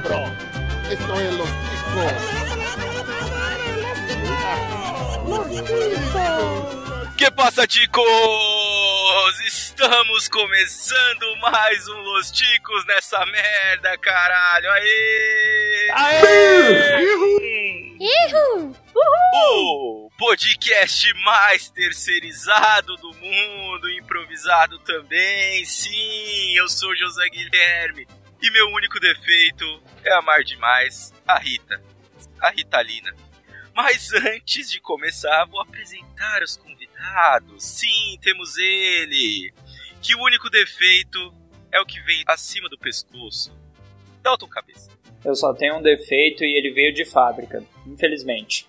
cabrón. Esto es Los Ticos. Que passa, ticos? Estamos começando mais um Los Ticos nessa merda, caralho. Aê! Aê! Ihu! O podcast mais terceirizado do mundo, improvisado também. Sim, eu sou José Guilherme e meu único defeito é amar demais a Rita, a Ritalina. Mas antes de começar, vou apresentar os convidados. Sim, temos ele, que o único defeito é o que vem acima do pescoço. Dalton Cabeça. Eu só tenho um defeito e ele veio de fábrica, infelizmente.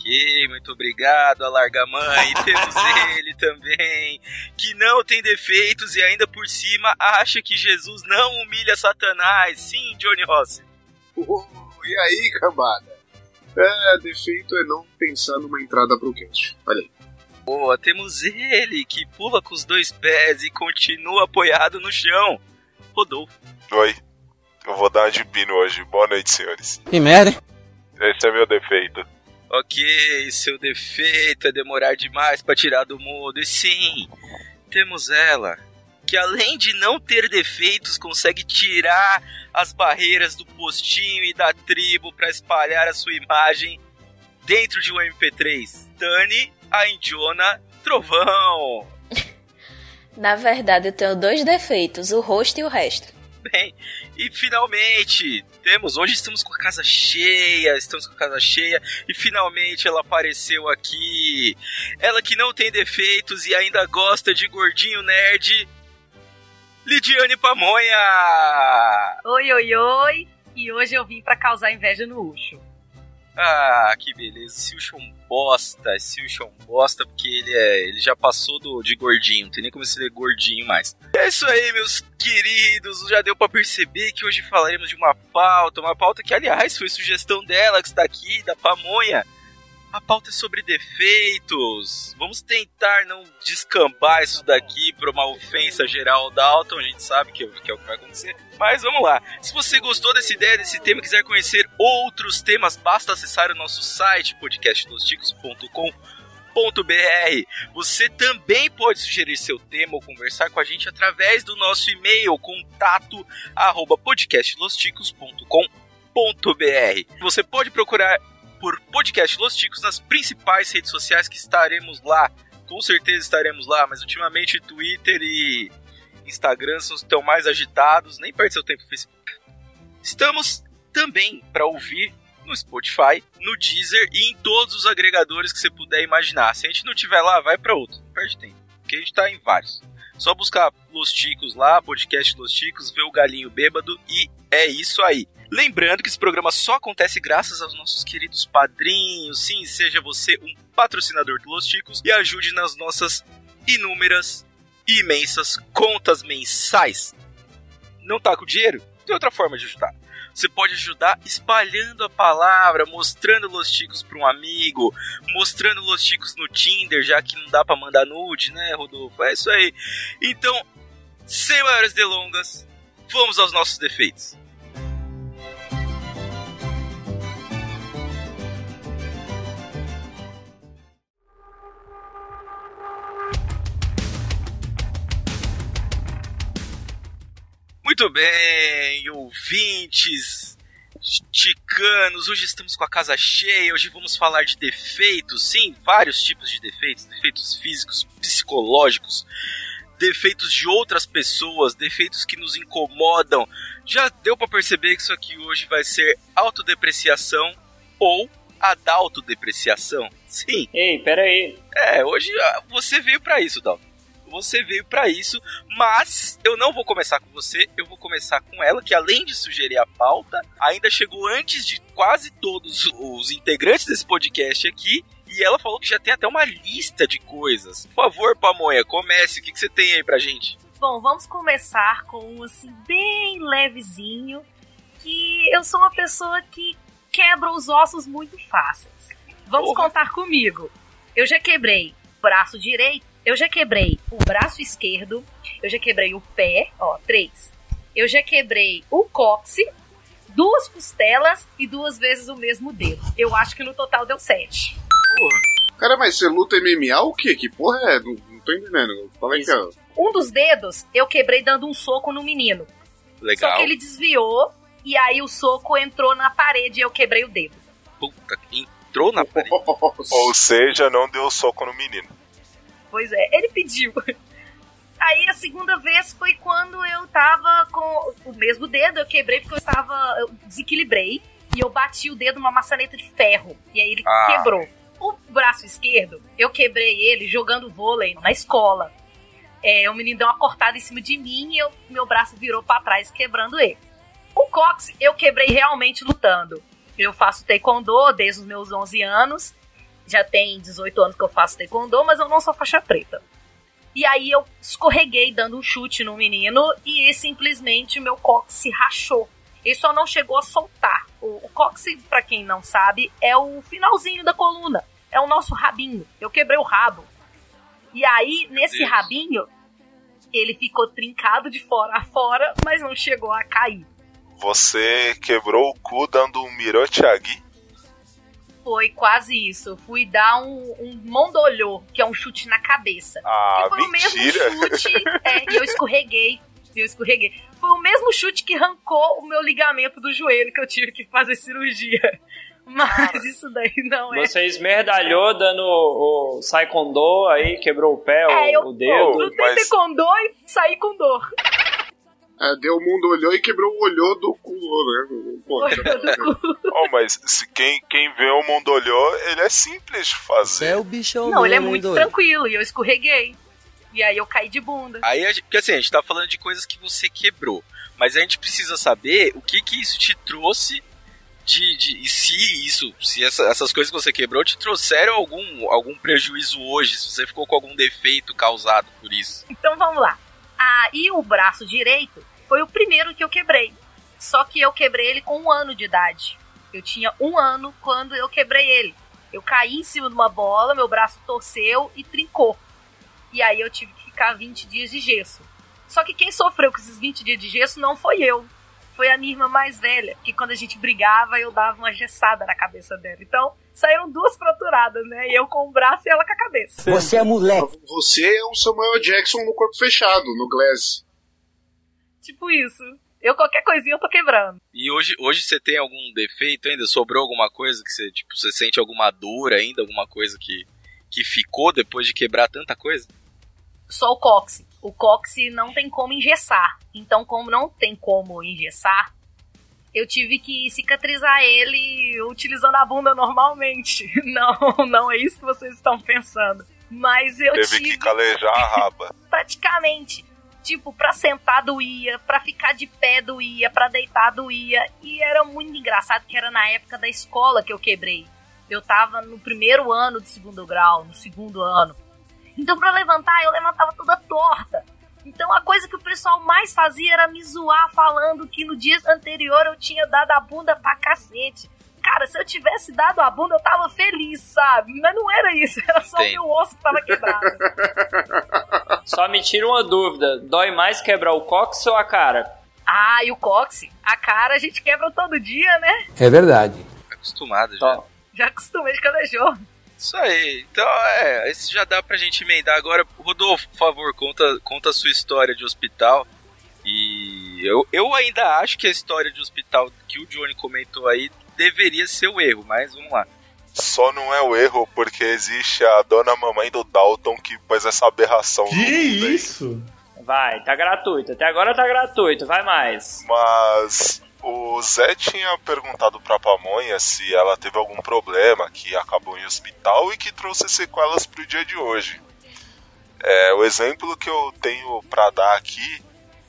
Ok, muito obrigado, Alarga Mãe. E temos ele também, que não tem defeitos e ainda por cima acha que Jesus não humilha Satanás. Sim, Johnny Rossi. Uh, e aí, cambada? É, defeito é não pensar numa entrada pro cast. Olha aí. Boa, temos ele, que pula com os dois pés e continua apoiado no chão. Rodolfo. Oi, eu vou dar uma de pino hoje. Boa noite, senhores. Que merda, hein? Esse é meu defeito. Ok, seu defeito é demorar demais para tirar do mundo. E sim, temos ela, que além de não ter defeitos, consegue tirar as barreiras do postinho e da tribo para espalhar a sua imagem dentro de um MP3. Dani, a Indiona, Trovão. Na verdade, eu tenho dois defeitos, o rosto e o resto. Bem, e finalmente, temos, hoje estamos com a casa cheia, estamos com a casa cheia, e finalmente ela apareceu aqui. Ela que não tem defeitos e ainda gosta de gordinho nerd, Lidiane Pamonha! Oi, oi, oi! E hoje eu vim para causar inveja no Ucho. Ah, que beleza. Ucho é bosta. Ucho é bosta porque ele, é, ele já passou do, de gordinho. Não tem nem como ser gordinho mais. É isso aí, meus queridos. Já deu para perceber que hoje falaremos de uma pauta. Uma pauta que, aliás, foi sugestão dela que está aqui, da Pamonha. A pauta é sobre defeitos. Vamos tentar não descambar isso daqui para uma ofensa geral ao Dalton. A gente sabe que, que é o que vai acontecer. Mas vamos lá. Se você gostou dessa ideia, desse tema e quiser conhecer outros temas, basta acessar o nosso site podcastlosticos.com.br. Você também pode sugerir seu tema ou conversar com a gente através do nosso e-mail contato arroba podcastlosticos.com.br. Você pode procurar por Podcast Los Ticos nas principais redes sociais que estaremos lá. Com certeza estaremos lá, mas ultimamente Twitter e Instagram estão mais agitados, nem perde seu tempo Facebook. Estamos também para ouvir no Spotify, no Deezer e em todos os agregadores que você puder imaginar. Se a gente não tiver lá, vai para outro, não perde tempo, porque a gente está em vários. Só buscar Los Ticos lá, podcast Los Ticos, ver o galinho bêbado e é isso aí. Lembrando que esse programa só acontece graças aos nossos queridos padrinhos. Sim, seja você um patrocinador do Los Ticos e ajude nas nossas inúmeras e imensas contas mensais. Não tá com dinheiro? Tem outra forma de ajudar. Você pode ajudar espalhando a palavra, mostrando Los Ticos para um amigo, mostrando Los Ticos no Tinder, já que não dá para mandar nude, né, Rodolfo? É isso aí. Então, sem maiores delongas, vamos aos nossos defeitos. Muito bem, ouvintes ticanos, hoje estamos com a casa cheia, hoje vamos falar de defeitos, sim, vários tipos de defeitos, defeitos físicos, psicológicos, defeitos de outras pessoas, defeitos que nos incomodam. Já deu para perceber que isso aqui hoje vai ser autodepreciação ou adaltodepreciação? Sim. Ei, pera aí. É, hoje ah, você veio para isso, Dalton você veio para isso, mas eu não vou começar com você, eu vou começar com ela, que além de sugerir a pauta, ainda chegou antes de quase todos os integrantes desse podcast aqui. E ela falou que já tem até uma lista de coisas. Por favor, Pamonha, comece. O que, que você tem aí pra gente? Bom, vamos começar com um assim, bem levezinho. Que eu sou uma pessoa que quebra os ossos muito fáceis. Vamos Porra. contar comigo. Eu já quebrei braço direito, eu já quebrei o braço esquerdo, eu já quebrei o pé, ó, três. Eu já quebrei o cóccix, duas costelas e duas vezes o mesmo dedo. Eu acho que no total deu sete. Porra. Cara, mas você luta MMA o quê? Que porra é? Não, não tô entendendo. Fala aí é. Um dos dedos eu quebrei dando um soco no menino. Legal. Só que ele desviou e aí o soco entrou na parede e eu quebrei o dedo. Puta, entrou na parede. Ou seja, não deu soco no menino. Pois é, ele pediu. Aí a segunda vez foi quando eu tava com o mesmo dedo, eu quebrei porque eu estava. Eu desequilibrei e eu bati o dedo numa maçaneta de ferro. E aí ele Ah. quebrou. O braço esquerdo, eu quebrei ele jogando vôlei na escola. É, o menino deu uma cortada em cima de mim e eu- meu braço virou pra trás, quebrando ele. O cox eu quebrei realmente lutando. Eu faço taekwondo desde os meus 11 anos. Já tem 18 anos que eu faço taekwondo, mas eu não sou faixa preta. E aí eu escorreguei dando um chute no menino e simplesmente meu cox se rachou. Ele só não chegou a soltar. O, o cox, pra quem não sabe, é o finalzinho da coluna. É o nosso rabinho. Eu quebrei o rabo. E aí, nesse rabinho, ele ficou trincado de fora a fora, mas não chegou a cair. Você quebrou o cu dando um mirotiagi. Foi quase isso. Fui dar um, um mondolhô, que é um chute na cabeça. Ah, que foi o mentira. mesmo chute. É, e eu escorreguei. Eu escorreguei. Foi o mesmo chute que arrancou o meu ligamento do joelho que eu tive que fazer cirurgia. Mas isso daí não é. Você esmerdalhou dando o, o Saikondo aí, quebrou o pé, o, É, eu o dedo. lutei mas- taekwondo e saí com dor. É, deu o mundo olhou e quebrou o olho do cu, né? Pô, Oh, mas se quem, quem vê o mundo olhou, ele é simples de Você fazer. é o bichão Não, ele é muito tranquilo e eu escorreguei. E aí eu caí de bunda. Aí, a gente, porque assim, a gente tá falando de coisas que você quebrou. Mas a gente precisa saber o que que isso te trouxe de. de e se isso, se essa- essas coisas que você quebrou te trouxeram algum, algum prejuízo hoje, se você ficou com algum defeito causado por isso. Então vamos lá. Ah, e o braço direito foi o primeiro que eu quebrei. Só que eu quebrei ele com um ano de idade. Eu tinha um ano quando eu quebrei ele. Eu caí em cima de uma bola, meu braço torceu e trincou. E aí eu tive que ficar 20 dias de gesso. Só que quem sofreu com esses 20 dias de gesso não foi eu. Foi a minha irmã mais velha, que quando a gente brigava eu dava uma gessada na cabeça dela. Então saíram duas fraturadas, né? Eu com o braço e ela com a cabeça. Você é moleque. Você é o Samuel Jackson no corpo fechado, no Glass. Tipo isso. Eu qualquer coisinha eu tô quebrando. E hoje, hoje você tem algum defeito ainda? Sobrou alguma coisa que você, tipo, você sente alguma dor ainda? Alguma coisa que, que ficou depois de quebrar tanta coisa? Só o cóccix. O cóccix não tem como engessar. Então, como não tem como engessar, eu tive que cicatrizar ele utilizando a bunda normalmente. Não, não é isso que vocês estão pensando. Mas eu Teve tive que calejar a raba. praticamente. Tipo, pra sentar doía, pra ficar de pé doía, pra deitar doía. E era muito engraçado que era na época da escola que eu quebrei. Eu tava no primeiro ano do segundo grau, no segundo ano. Então, pra levantar, eu levantava toda torta. Então, a coisa que o pessoal mais fazia era me zoar, falando que no dia anterior eu tinha dado a bunda pra cacete. Cara, se eu tivesse dado a bunda, eu tava feliz, sabe? Mas não era isso, era só o Entendo. meu osso que tava quebrado. Só me tira uma dúvida: dói mais quebrar o cóccix ou a cara? Ah, e o cóccix? A cara a gente quebra todo dia, né? É verdade. Tá acostumado já. Tó. Já acostumei de calejou. Isso aí. Então, é, esse já dá pra gente emendar agora. Rodolfo, por favor, conta, conta a sua história de hospital. E eu, eu ainda acho que a história de hospital que o Johnny comentou aí deveria ser o erro, mas vamos lá. Só não é o erro porque existe a dona mamãe do Dalton que pôs essa aberração no Que mundo aí. isso? Vai, tá gratuito. Até agora tá gratuito, vai mais. Mas o Zé tinha perguntado pra Pamonha se ela teve algum problema que acabou em hospital e que trouxe sequelas pro dia de hoje. É, o exemplo que eu tenho pra dar aqui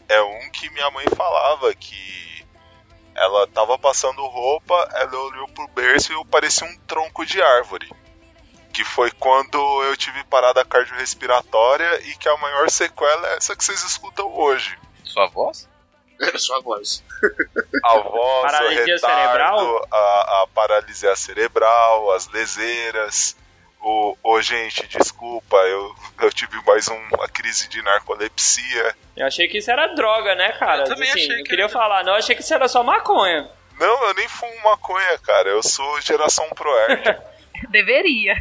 é um que minha mãe falava que ela tava passando roupa, ela olhou pro berço e eu parecia um tronco de árvore. Que foi quando eu tive parada cardiorrespiratória e que a maior sequela é essa que vocês escutam hoje. Sua voz? É só a voz. A voz, Paralisia o retardo, cerebral? A, a paralisia cerebral, as leseiras. O, ô, gente, desculpa, eu, eu tive mais um- uma crise de narcolepsia. Eu achei que isso era droga, né, cara? Eu também Assim, achei não que queria era- falar, não, eu achei que isso era só maconha. Não, eu nem fumo maconha, cara. Eu sou geração ProErd. Deveria.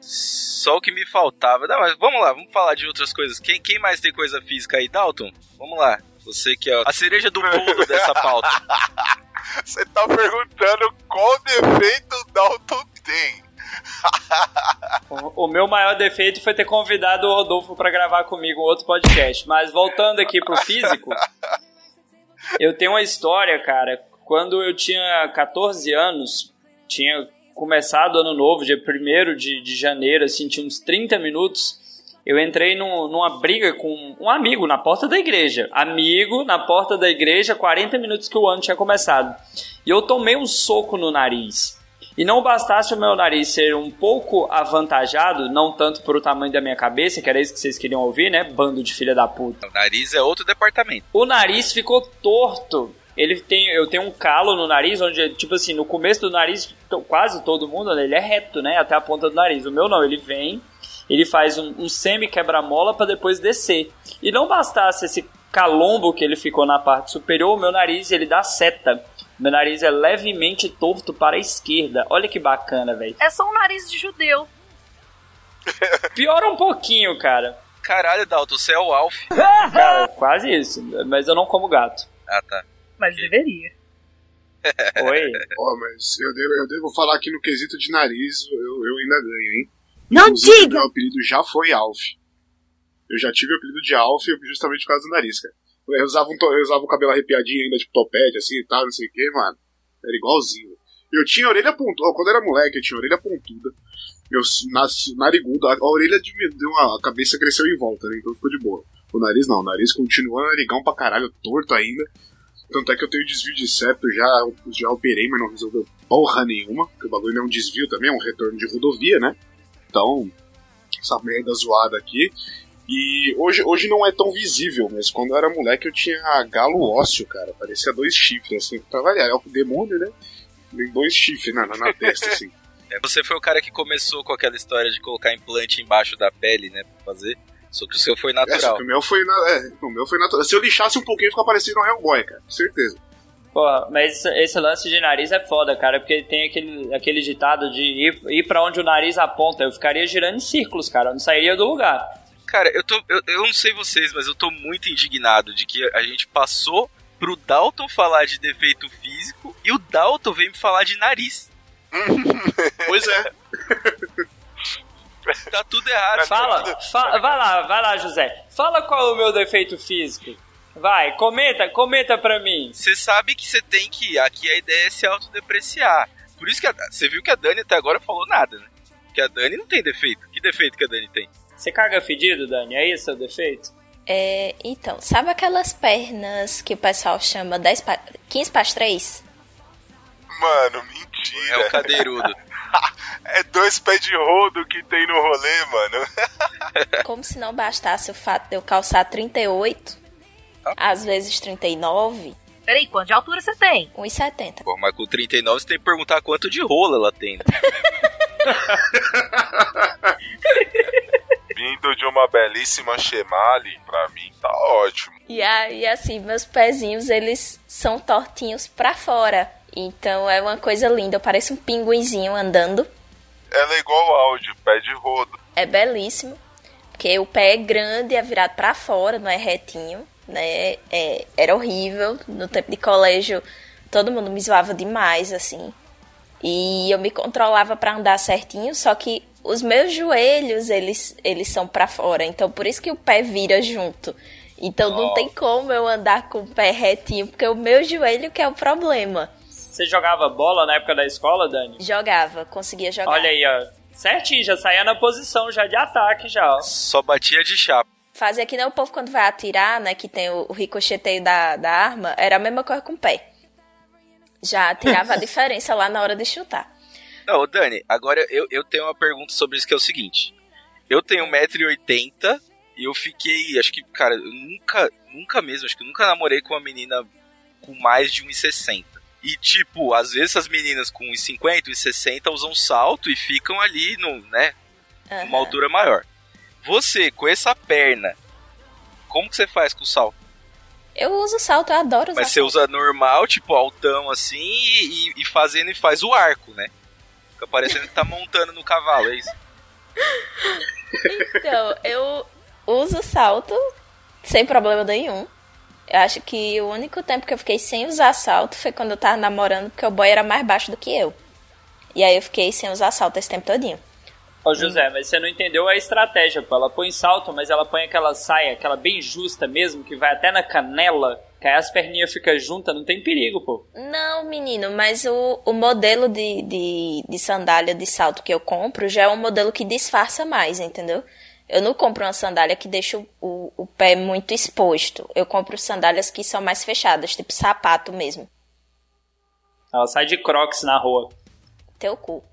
Só o que me faltava. Não, mas vamos lá, vamos falar de outras coisas. Quem, quem mais tem coisa física aí, Dalton? Vamos lá. Você que é a cereja do bolo dessa pauta. Você tá perguntando qual defeito o Dalton tem. O, meu maior defeito foi ter convidado o Rodolfo pra gravar comigo um outro podcast. Mas voltando aqui pro físico, eu tenho uma história, cara. Quando eu tinha 14 anos, tinha começado ano novo, dia 1 de, de janeiro, assim, tinha uns 30 minutos. Eu entrei num- numa briga com um amigo na porta da igreja. Amigo na porta da igreja, 40 minutos que o ano tinha começado. E eu tomei um soco no nariz. E não bastasse o meu nariz ser um pouco avantajado, não tanto pro tamanho da minha cabeça, que era isso que vocês queriam ouvir, né? Bando de filha da puta. O nariz é outro departamento. O nariz ficou torto. Ele tem, eu tenho um calo no nariz, onde, tipo assim, no começo do nariz, quase todo mundo, né, ele é reto, né? Até a ponta do nariz. O meu não, ele vem, ele faz um, um semi-quebra-mola pra depois descer. E não bastasse esse calombo que ele ficou na parte superior, o meu nariz, ele dá seta. Meu nariz é levemente torto para a esquerda. Olha que bacana, velho. É só um nariz de judeu. Piora um pouquinho, cara. Caralho, Dalton, você é o Alf. Cara, quase isso. Mas eu não como gato. Ah, tá. Mas deveria. Oi? Ó, mas eu devo, eu devo falar que no quesito de nariz eu, eu ainda ganho, hein? Não Inclusive, diga! Meu apelido já foi Alf. Eu já tive o apelido de Alf justamente por causa do nariz, cara. Eu usava, um, eu usava o cabelo arrepiadinho ainda, tipo topete, assim e tal, não sei o que, mano. Era igualzinho. Eu tinha orelha pontuda. Quando eu era moleque, eu tinha orelha pontuda. Eu nasci narigudo. A, a orelha diminuiu, a cabeça cresceu em volta, né? Então ficou de boa. O nariz não, o nariz continua narigão pra caralho, torto ainda. Tanto é que eu tenho desvio de septo, já, já operei, mas não resolveu porra nenhuma. Porque o bagulho é um desvio também, é um retorno de rodovia, né? Então, essa merda zoada aqui. E hoje, hoje não é tão visível, mas quando eu era moleque eu tinha galo ósseo, cara. Parecia dois chifres, assim, pra variar. É o demônio, né? Tem dois chifres na, na, na testa, assim. É, Você foi o cara que começou com aquela história de colocar implante embaixo da pele, né? Pra fazer. Só que o seu foi É, natural. que o meu foi, na, é, o meu foi natural. Se eu lixasse um pouquinho, ficava parecendo um Hellboy, cara. Com certeza. Porra, mas esse- lance de nariz é foda, cara, porque tem aquele, aquele ditado de ir, ir pra onde o nariz aponta. Eu ficaria girando em círculos, cara, eu não sairia do lugar. Cara, eu, tô, eu, eu não sei vocês, mas eu tô muito indignado de que a gente passou pro Dalton falar de defeito físico e o Dalton veio me falar de nariz. Pois é. Tá tudo errado. Fala, fa- vai lá, vai lá, José. Fala qual é o meu defeito físico. Vai, comenta, comenta pra mim. Você sabe que você tem que. Aqui a ideia é se autodepreciar. Por isso que a- você viu que a Dani até agora falou nada, né? Que a Dani não tem defeito. Que defeito que a Dani tem? Você caga fedido, Dani? É isso o defeito? É, então, sabe aquelas pernas que o pessoal chama 10 pa 15 para 3? Mano, É o mentira. cadeirudo. É dois pés de rodo que tem no rolê, mano. Como se não bastasse o fato de eu calçar 38, às vezes 39, Peraí, quanto de altura você tem? 1,70. Pô, mas com 39 você tem que perguntar quanto de rola ela tem. Vindo de uma belíssima Chemali, pra mim tá ótimo. E aí, assim, meus pezinhos, eles são tortinhos pra fora. Então é uma coisa linda, eu pareço um pinguinzinho andando. Ela é igual ao áudio, pé de rodo. É belíssimo, porque o pé é grande, é virado pra fora, não é retinho, né? É, era horrível. No tempo de colégio, todo mundo me zoava demais, assim. E eu me controlava pra andar certinho, só que os meus joelhos, eles, eles são pra fora. Então por isso que o pé vira junto. Então não tem como eu andar com o pé retinho, porque o meu joelho que é o problema. Você jogava bola na época da escola, Dani? Jogava, conseguia jogar. Olha aí, ó. Certinho, já saía na posição já de ataque já, ó. Só batia de chapa. Fazer que nem o povo quando vai atirar, né? Que tem o, o ricocheteio da, da arma, era a mesma coisa com o pé. Já tirava a diferença lá na hora de chutar. Não, ô, Dani, agora eu, eu tenho uma pergunta sobre isso que é o seguinte. Eu tenho 1,80m e eu fiquei, acho que, cara, eu nunca, nunca mesmo, acho que eu nunca namorei com uma menina com mais de 1,60. E, tipo, às vezes as meninas com 1,50, 1,60 usam salto e ficam ali, no, né, Aham. uma altura maior. Você, com essa perna, como que você faz com o salto? Eu uso salto, eu adoro usar Mas você salto. usa normal, tipo, altão assim, e, e fazendo e faz o arco, né? Fica parecendo que tá montando no cavalo, é isso? Então, eu uso salto sem problema nenhum. Eu acho que o único tempo que eu fiquei sem usar salto foi quando eu tava namorando, porque o boy era mais baixo do que eu. E aí eu fiquei sem usar salto esse tempo todinho. Ô José, mas você não entendeu a estratégia, pô. Ela põe salto, mas ela põe aquela saia, aquela bem justa mesmo, que vai até na canela, as perninhas ficam juntas, não tem perigo, pô. Não, menino, mas o, o modelo de, de, de sandália de salto que eu compro já é um modelo que disfarça mais, entendeu? Eu não compro uma sandália que deixa o, o, o pé muito exposto. Eu compro sandálias que são mais fechadas, tipo sapato mesmo. Ela sai de crocs na rua. Teu cu.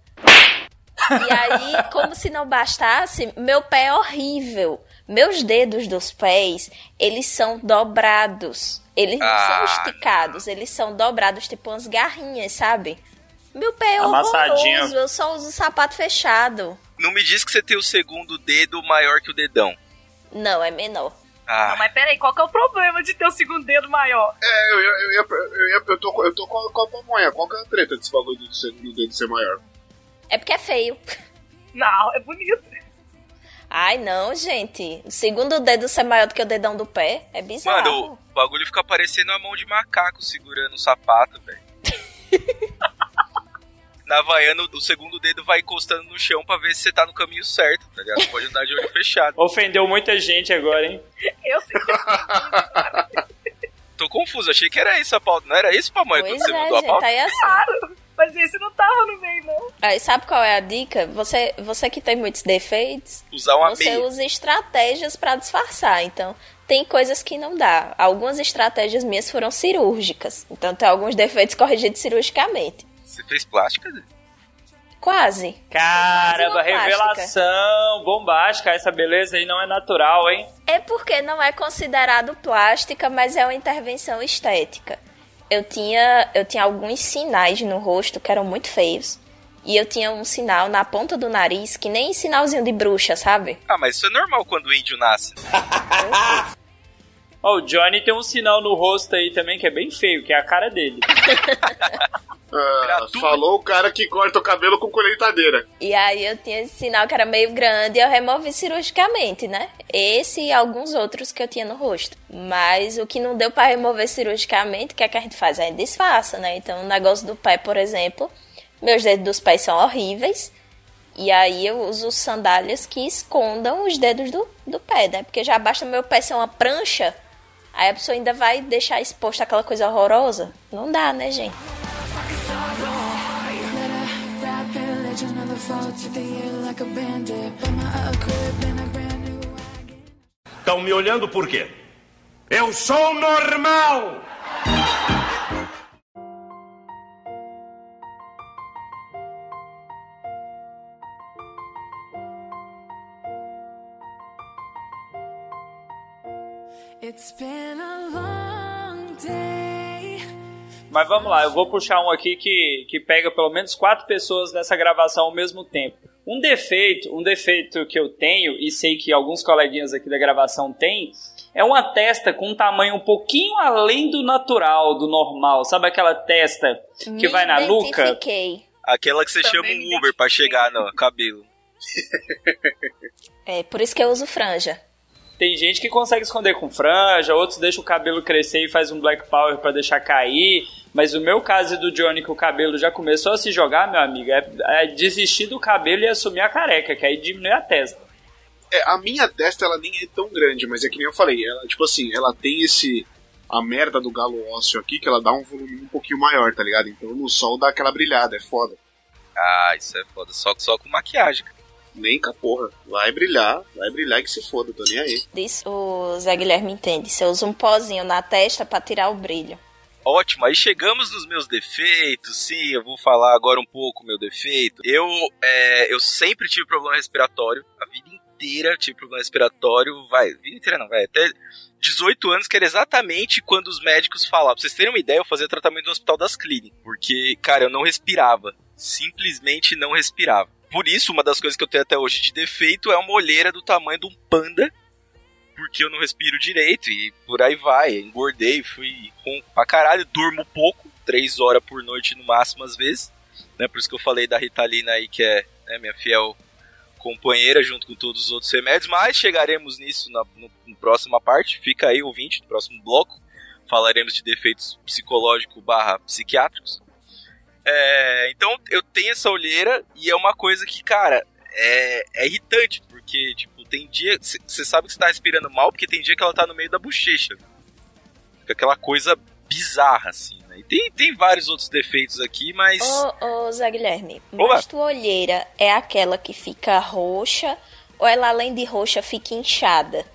E aí, como se não bastasse, meu pé é horrível. Meus dedos dos pés, eles são dobrados. Eles não são Ah, esticados, eles são dobrados, tipo umas garrinhas, sabe? Meu pé é horroroso, eu só uso sapato fechado. Não me diz que você tem o segundo dedo maior que o dedão. Não, é menor. Ah, Não, mas peraí, qual que é o problema de ter o segundo dedo maior? É, eu, ia- eu, eu, eu tô, eu tô com, a- com a pamonha. Qual que é a treta desse bagulho do segundo dedo ser maior? É porque é feio. Não, é bonito. Ai, não, gente. O segundo dedo ser maior do que o dedão do pé é bizarro. mano, o bagulho fica parecendo a mão de macaco segurando o sapato, velho. Na Havaiana, o segundo dedo vai encostando no chão pra ver se você tá no caminho certo, tá ligado? Você pode andar de olho fechado. Ofendeu muita gente agora, hein? Eu sei. Tô confuso, achei que era isso a pauta. Não era isso, quando Pois você é, mandou a gente, pauta? aí assim. Claro, mas esse não tava no. Aí sabe qual é a dica? Você, você que tem muitos defeitos, Usar uma você meia. usa estratégias pra disfarçar. Então, tem coisas que não dá. Algumas estratégias minhas foram cirúrgicas. Então, tem alguns defeitos corrigidos cirurgicamente. Você fez plástica? Quase. Caramba, revelação bombástica. Essa beleza aí não é natural, hein? É porque não é considerado plástica, mas é uma intervenção estética. Eu tinha, eu tinha alguns sinais no rosto que eram muito feios. E eu tinha um sinal na ponta do nariz, que nem sinalzinho de bruxa, sabe? Ah, mas isso é normal quando o índio nasce. Ó, o Johnny tem um sinal no rosto aí também que é bem feio, que é a cara dele. Ah, falou o cara que corta o cabelo com colheitadeira. E aí eu tinha esse sinal que era meio grande e eu removi cirurgicamente, né? Esse e alguns outros que eu tinha no rosto. Mas o que não deu pra remover cirurgicamente, o que é que a gente faz? A gente disfarça, né? Então o negócio do pé, por exemplo, meus dedos dos pés são horríveis. E aí eu uso sandálias que escondam os dedos do, do pé, né? Porque já basta meu pé ser uma prancha, aí a pessoa ainda vai deixar exposta aquela coisa horrorosa. Não dá, né, gente? Estão me olhando por quê? Eu sou normal! Mas vamos lá, eu vou puxar um aqui que, que pega pelo menos quatro pessoas nessa gravação ao mesmo tempo. Um defeito, um defeito que eu tenho, e sei que alguns coleguinhas aqui da gravação têm, é uma testa com um tamanho um pouquinho além do natural, do normal. Sabe aquela testa que Me vai na nuca? Aquela que você Também chama um Uber pra chegar no cabelo. É por isso que eu uso franja. Tem gente que consegue esconder com franja, outros deixam o cabelo crescer e faz um black power pra deixar cair. Mas o meu caso e do Johnny, que o cabelo já começou a se jogar, meu amigo, é, é desistir do cabelo e assumir a careca, que aí diminui a testa. É, a minha testa, ela nem é tão grande, mas é que nem eu falei, ela, tipo assim, ela tem esse. A merda do galo ósseo aqui, que ela dá um volume um pouquinho maior, tá ligado? Então no sol dá aquela brilhada, é foda. Ah, isso é foda. Só, só com maquiagem. cara. Nem com a porra. Vai brilhar, vai brilhar e que se foda, tô nem aí. Disso o Zé Guilherme entende. Você usa um pozinho na testa pra tirar o brilho. Ótimo, aí chegamos nos meus defeitos. Sim, eu vou falar agora um pouco meu defeito. Eu, é, eu sempre tive problema respiratório, a vida inteira tive problema respiratório. Vai, vida inteira não, vai até 18 anos, que era exatamente quando os médicos falavam. Pra vocês terem uma ideia, eu fazia tratamento no Hospital das Clínicas, porque, cara, eu não respirava. Simplesmente não respirava. Por isso, uma das coisas que eu tenho até hoje de defeito é uma olheira do tamanho de um panda. porque eu não respiro direito e por aí vai. Engordei, fui com pra caralho, durmo pouco, três horas por noite no máximo às vezes. Né? Por isso que eu falei da Ritalina aí, que é né, minha fiel companheira junto com todos os outros remédios, mas chegaremos nisso na no, no próxima parte. Fica aí, ouvinte, no próximo bloco. Falaremos de defeitos psicológicos barra psiquiátricos. É, então eu tenho essa olheira e é uma coisa que, cara, é, é irritante, porque, tipo, tem dia. Você sabe que você tá respirando mal, porque tem dia que ela tá no meio da bochecha. Fica aquela coisa bizarra, assim, né? E tem, tem vários outros defeitos aqui, mas. Ô, ô Zé Guilherme, Oba. mas tua olheira é aquela que fica roxa ou ela além de roxa fica inchada?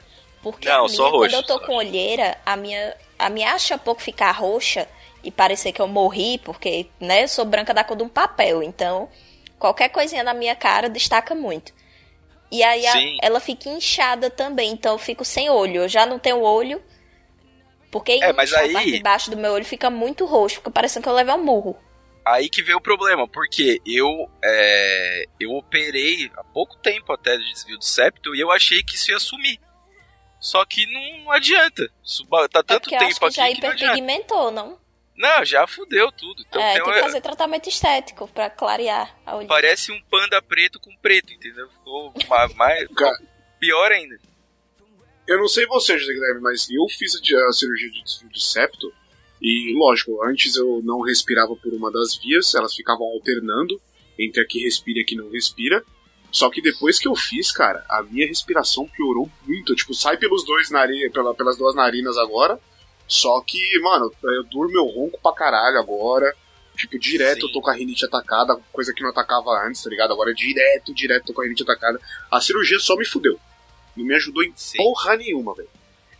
Porque Não, minha, só roxa, quando eu tô com olheira, a minha, a minha acha pouco ficar roxa e parecer que eu morri, porque, né, eu sou branca da cor de um papel, então qualquer coisinha na minha cara destaca muito. E aí a- ela fica inchada também, então eu fico sem olho. Eu já não tenho olho, porque É, mas aí- a parte de baixo do meu olho fica muito roxo, fica parecendo que eu levei um murro. Aí que veio o problema, porque eu é, eu operei há pouco tempo até de desvio do septo e eu achei que isso ia sumir. Só que não adianta. Isso ba- tá É tanto eu acho tempo que aqui já que não adianta. hiperpigmentou, não? Não, já fudeu tudo. Então é, tem tem uma- que fazer tratamento estético pra clarear a olheira. parece um panda preto com preto, entendeu? Ficou ma- mais, Cara. pior ainda. Eu não sei você, José Guilherme, mas eu fiz a, cirurgia de desvio de septo e, lógico, antes eu não respirava por uma das vias, elas ficavam alternando entre a que respira e a que não respira. Só que depois que eu fiz, cara, a minha respiração piorou muito. Tipo, sai pelos dois nariz, pela, pelas duas narinas agora. Só que, mano, eu durmo eu ronco pra caralho agora. Tipo, direto Sim. eu tô com a rinite atacada, coisa que não atacava antes, tá ligado? Agora é direto, direto tô com a rinite atacada. A cirurgia só me fudeu. Não me ajudou em Sim. porra nenhuma, velho.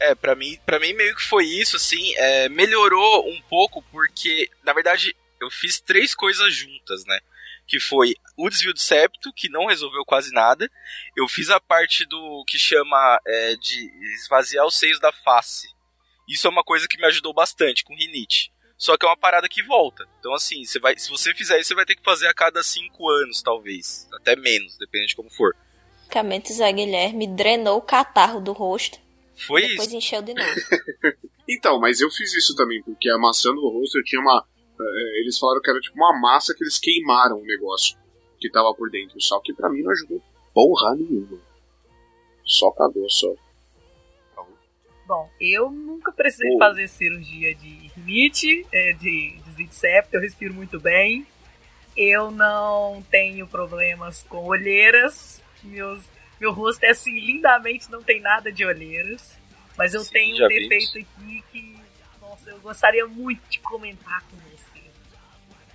É, pra mim, pra mim meio que foi isso, assim, é, melhorou um pouco porque, na verdade, eu fiz três coisas juntas, né? Que foi o desvio do septo, que não resolveu quase nada. Eu fiz a parte do que chama é, de esvaziar os seios da face. Isso é uma coisa que me ajudou bastante com rinite. Só que é uma parada que volta. Então, assim, você vai, se você fizer isso, você vai ter que fazer a cada cinco anos, talvez. Até menos, dependendo de como for. Basicamente, Zé Guilherme drenou o catarro do rosto Foi e depois isso. encheu de novo. Então, mas eu fiz isso também, porque amassando o rosto eu tinha uma. eh, eles falaram que era tipo uma massa que eles queimaram o negócio que tava por dentro. Só que pra mim não ajudou porra nenhuma. Só cagou, só. Bom, eu nunca precisei Oh. fazer cirurgia de rinite, é, de desvio de septo, eu respiro muito bem. Eu não tenho problemas com olheiras. Meus, meu rosto é assim, lindamente, não tem nada de olheiras. Mas eu Sim, tenho um defeito aqui que, nossa, eu gostaria muito de comentar com você.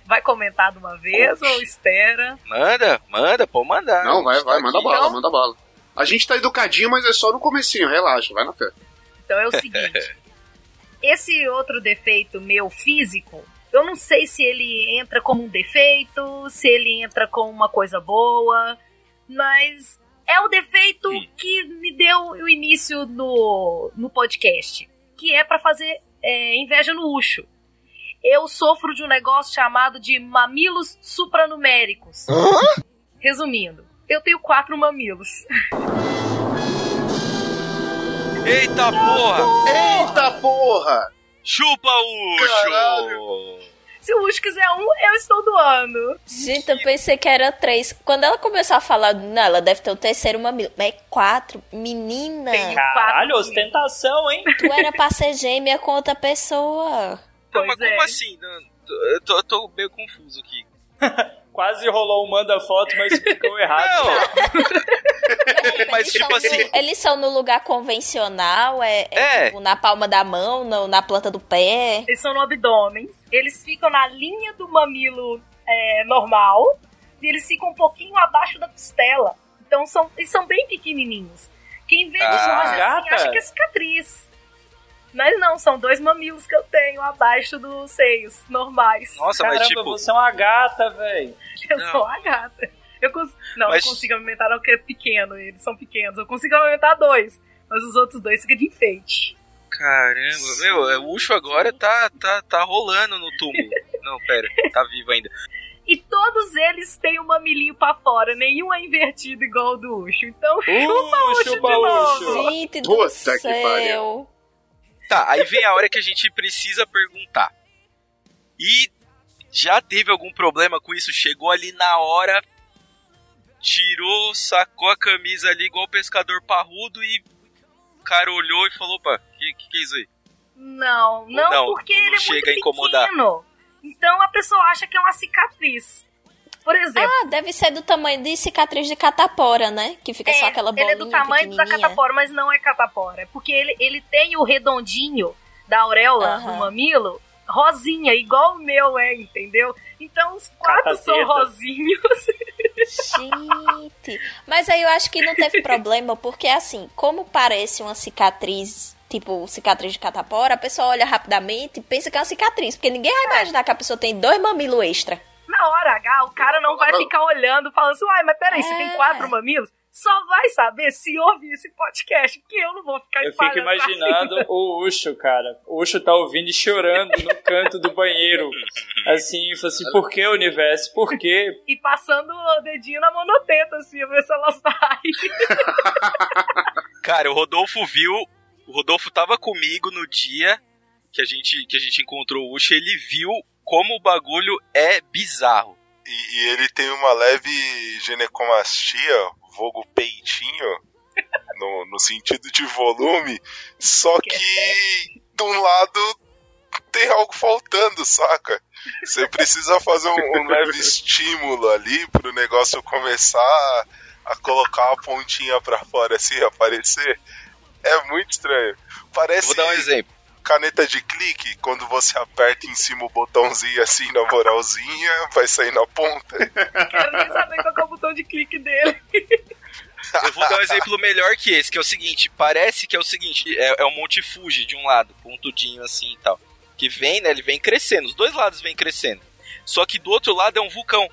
Vai comentar de uma vez Oxe. ou espera? Manda, manda, pode mandar. Não, vai, vai, manda aqui. bala, Não? manda bala. A gente tá educadinho, mas é só no comecinho, relaxa, vai na fé. Então é o seguinte: esse outro defeito meu físico, eu não sei se ele entra como um defeito, se ele entra como uma coisa boa, mas é o defeito Sim. que me deu o início no, no podcast, que é pra fazer é, inveja no luxo. Eu sofro de um negócio chamado de mamilos supranuméricos. Resumindo, eu tenho quatro mamilos. Eita porra! Eita porra! Chupa Ucho! Caralho. Se o luxo quiser um, eu estou doando. Gente, eu pensei que era três. Quando ela começou a falar, não, ela deve ter o terceiro mamilo. Mas é quatro. Menina, Tem. Caralho, Quatro. ostentação, hein? tu era pra ser gêmea com outra pessoa. Não, Pois mas é. como assim? Eu tô, eu tô meio confuso aqui. Quase rolou um manda foto, mas ficou errado. Não! Mas, Eles tipo são assim- no- eles são no lugar convencional, é, é, É. tipo, na palma da mão, no- na planta do pé. Eles são no abdômen. Eles ficam na linha do mamilo é, normal. E eles ficam um pouquinho abaixo da costela. Então são, eles são bem pequenininhos. Quem vê Ah. longe assim acha que é cicatriz. Mas não, são dois mamilos que eu tenho abaixo dos seios normais. Nossa, Caramba, mas tipo. você é uma gata, velho. Eu Não. sou a gata. Eu cons... Não, Mas- não consigo aumentar não, porque é pequeno. Eles são pequenos. Eu consigo aumentar dois. Mas os outros dois ficam de enfeite. Caramba, meu, é, o Ucho agora tá, tá, tá rolando no túmulo. Não, pera, tá vivo ainda. E todos eles têm o mamilinho pra fora, nenhum é invertido igual o do Ucho. Então, chupa o Ucho de chupa novo. Ucho. Gente do Puta que céu. Tá, aí vem a hora que a gente precisa perguntar. E já teve algum problema com isso? Chegou ali na hora, tirou, sacou a camisa ali igual o pescador parrudo e o cara olhou e falou, opa, que, que que é isso aí? Não, não, Não, porque não ele é chega muito a incomodar. Então a pessoa acha que é uma cicatriz. Por exemplo, Ah, deve ser do tamanho de cicatriz de catapora, né? Que fica só aquela ele bolinha é do tamanho da catapora, mas não é catapora. É porque ele, ele tem o redondinho da auréola Aham. do mamilo rosinha, igual o meu é, entendeu? Então os quatro são rosinhos. Gente, mas aí eu acho que não teve problema, porque assim, como parece uma cicatriz, tipo cicatriz de catapora, a pessoa olha rapidamente e pensa que é uma cicatriz, porque ninguém vai imaginar que a pessoa tem dois mamilos extra. Na hora H, o cara não vai ficar olhando falando assim, uai, mas peraí, você tem É. quatro mamilos? Só vai saber se ouvir esse podcast, porque eu não vou ficar Eu fico imaginando cima. o Ucho, cara. O Ucho tá ouvindo e chorando no canto do banheiro. Assim, falou assim, por que, universo? Por quê? E passando o dedinho na monoteta, assim, ver se ela sai. Cara, o Rodolfo viu, o Rodolfo tava comigo no dia que a gente, que a gente encontrou o Ucho, ele viu como o bagulho é bizarro. E, e ele tem uma leve ginecomastia, vulgo peitinho, no, no sentido de volume, só que de um lado tem algo faltando, saca? Você precisa fazer um, um leve estímulo ali pro negócio começar a colocar a pontinha pra fora assim, aparecer. É muito estranho. Parece Vou dar um exemplo. Caneta de clique, quando você aperta em cima o botãozinho assim na moralzinha, vai sair na ponta. Quero nem saber qual que é o botão de clique dele. Eu vou dar um exemplo melhor que esse, que é o seguinte, parece que é o seguinte, é, é um Monte Fuji de um lado, pontudinho assim e tal. Que vem, né, ele vem crescendo, os dois lados vêm crescendo. Só que do outro lado é um vulcão.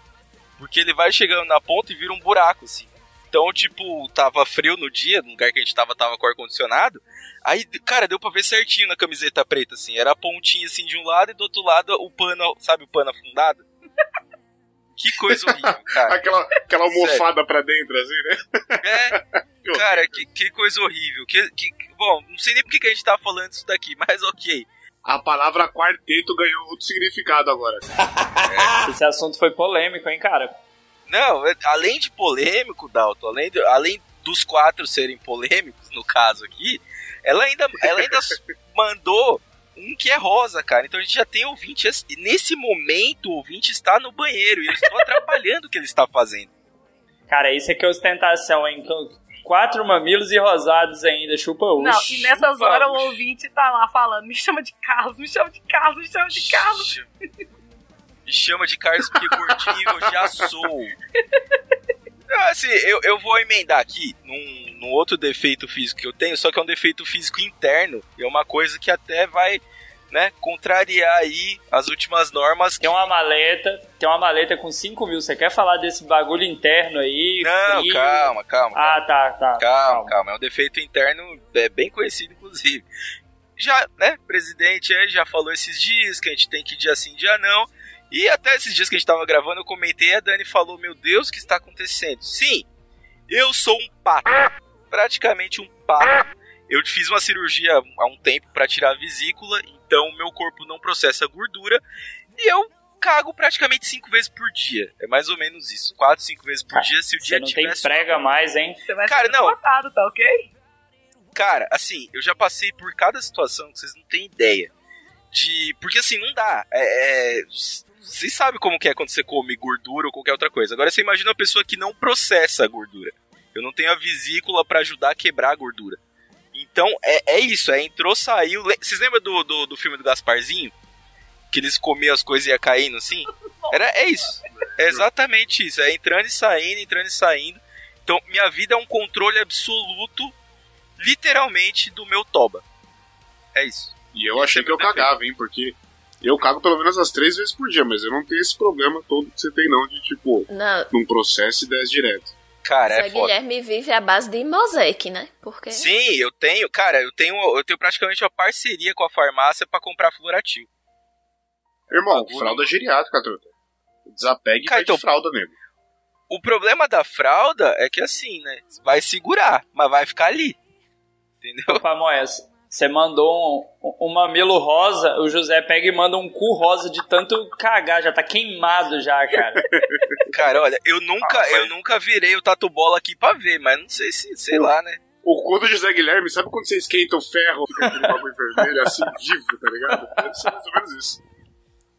Porque ele vai chegando na ponta e vira um buraco, assim. Então, tipo, tava frio no dia, no lugar que a gente tava, tava com ar-condicionado. Aí, cara, deu pra ver certinho na camiseta preta, assim. Era a pontinha, assim, de um lado e do outro lado o pano, sabe o pano afundado? Que coisa horrível, cara. Aquela, aquela almofada pra dentro, assim, né? É, cara, que, que coisa horrível. Que, que, bom, não sei nem porque que a gente tá falando isso daqui, mas ok. A palavra quarteto ganhou outro significado agora. Esse assunto foi polêmico, hein, cara? Não, é- além de polêmico, Dalton, além, de- além dos quatro serem polêmicos, no caso aqui, ela ainda, ela ainda mandou um que é rosa, cara. Então a gente já tem ouvinte. esse- Nesse momento, o ouvinte está no banheiro e eu estou atrapalhando o que ele está fazendo. Cara, isso aqui é ostentação, hein? Quatro mamilos e rosados ainda, chupa Ucho. Não, e nessas horas o ouvinte tá lá falando: me chama de Carlos, me chama de Carlos, me chama de Carlos. Chama de Carlos porque gordinho eu já sou. Não, Assim, eu, eu vou emendar aqui num, num outro defeito físico que eu tenho, só que é um defeito físico interno. E é uma coisa que até vai, né, contrariar aí as últimas normas. Tem uma maleta, tem uma maleta com 5 mil. Você quer falar desse bagulho interno aí? Não, frio? calma, calma. Ah, tá, tá. Calma, calma. É um defeito interno é bem conhecido, inclusive. Já, né, presidente aí já falou esses dias que a gente tem que ir dia sim, dia não. E até esses dias que a gente tava gravando, eu comentei, a Dani falou, meu Deus, o que está acontecendo? Sim, eu sou um pato. Praticamente um pato. Eu fiz uma cirurgia há um tempo para tirar a vesícula, então o meu corpo não processa gordura. E eu cago praticamente cinco vezes por dia. É mais ou menos isso. Quatro, cinco vezes por Cara, dia, se o Você dia não tem prega mais, hein? Você vai Cara, ser não. tá ok? Cara, assim, eu já passei por cada situação que vocês não têm ideia. De. Porque assim, não dá. É. é, Vocês sabem como que é quando você come gordura ou qualquer outra coisa. Agora você imagina uma pessoa que não processa a gordura. Eu não tenho a vesícula pra ajudar a quebrar a gordura. Então, é, é isso, é entrou, saiu. Vocês lembram do, do, do filme do Gasparzinho? Que eles comiam as coisas e ia caindo assim? Era, é isso. É exatamente isso. É entrando e saindo, entrando e saindo. Então, minha vida é um controle absoluto literalmente do meu toba. É isso. E eu achei que eu cagava, hein? Porque eu cago pelo menos umas três vezes por dia, mas eu não tenho esse problema todo que você tem, não, de tipo, Não, num processo e 10 direto. Cara, Zé é foda. Guilherme vive à base de mosaic, né? Porque Sim, eu tenho, cara, eu tenho, eu tenho praticamente uma parceria com a farmácia pra comprar Floratil. Irmão, Bagulho. fralda geriátrica, truta. Desapegue e Cara, de então- fralda mesmo. O problema da fralda é que assim, né? Vai segurar, mas vai ficar ali. Entendeu? Pamonha, você mandou um, um mamilo rosa, o José pega e manda um cu rosa de tanto cagar, já tá queimado já, cara. Cara, olha, eu nunca, Ah, eu nunca virei o tatu bola aqui pra ver, mas não sei se, sei lá, né? O cu do José Guilherme, sabe quando você esquenta o ferro, fica aquele bagulho vermelho assim, vivo, tá ligado? Deve ser mais ou menos isso.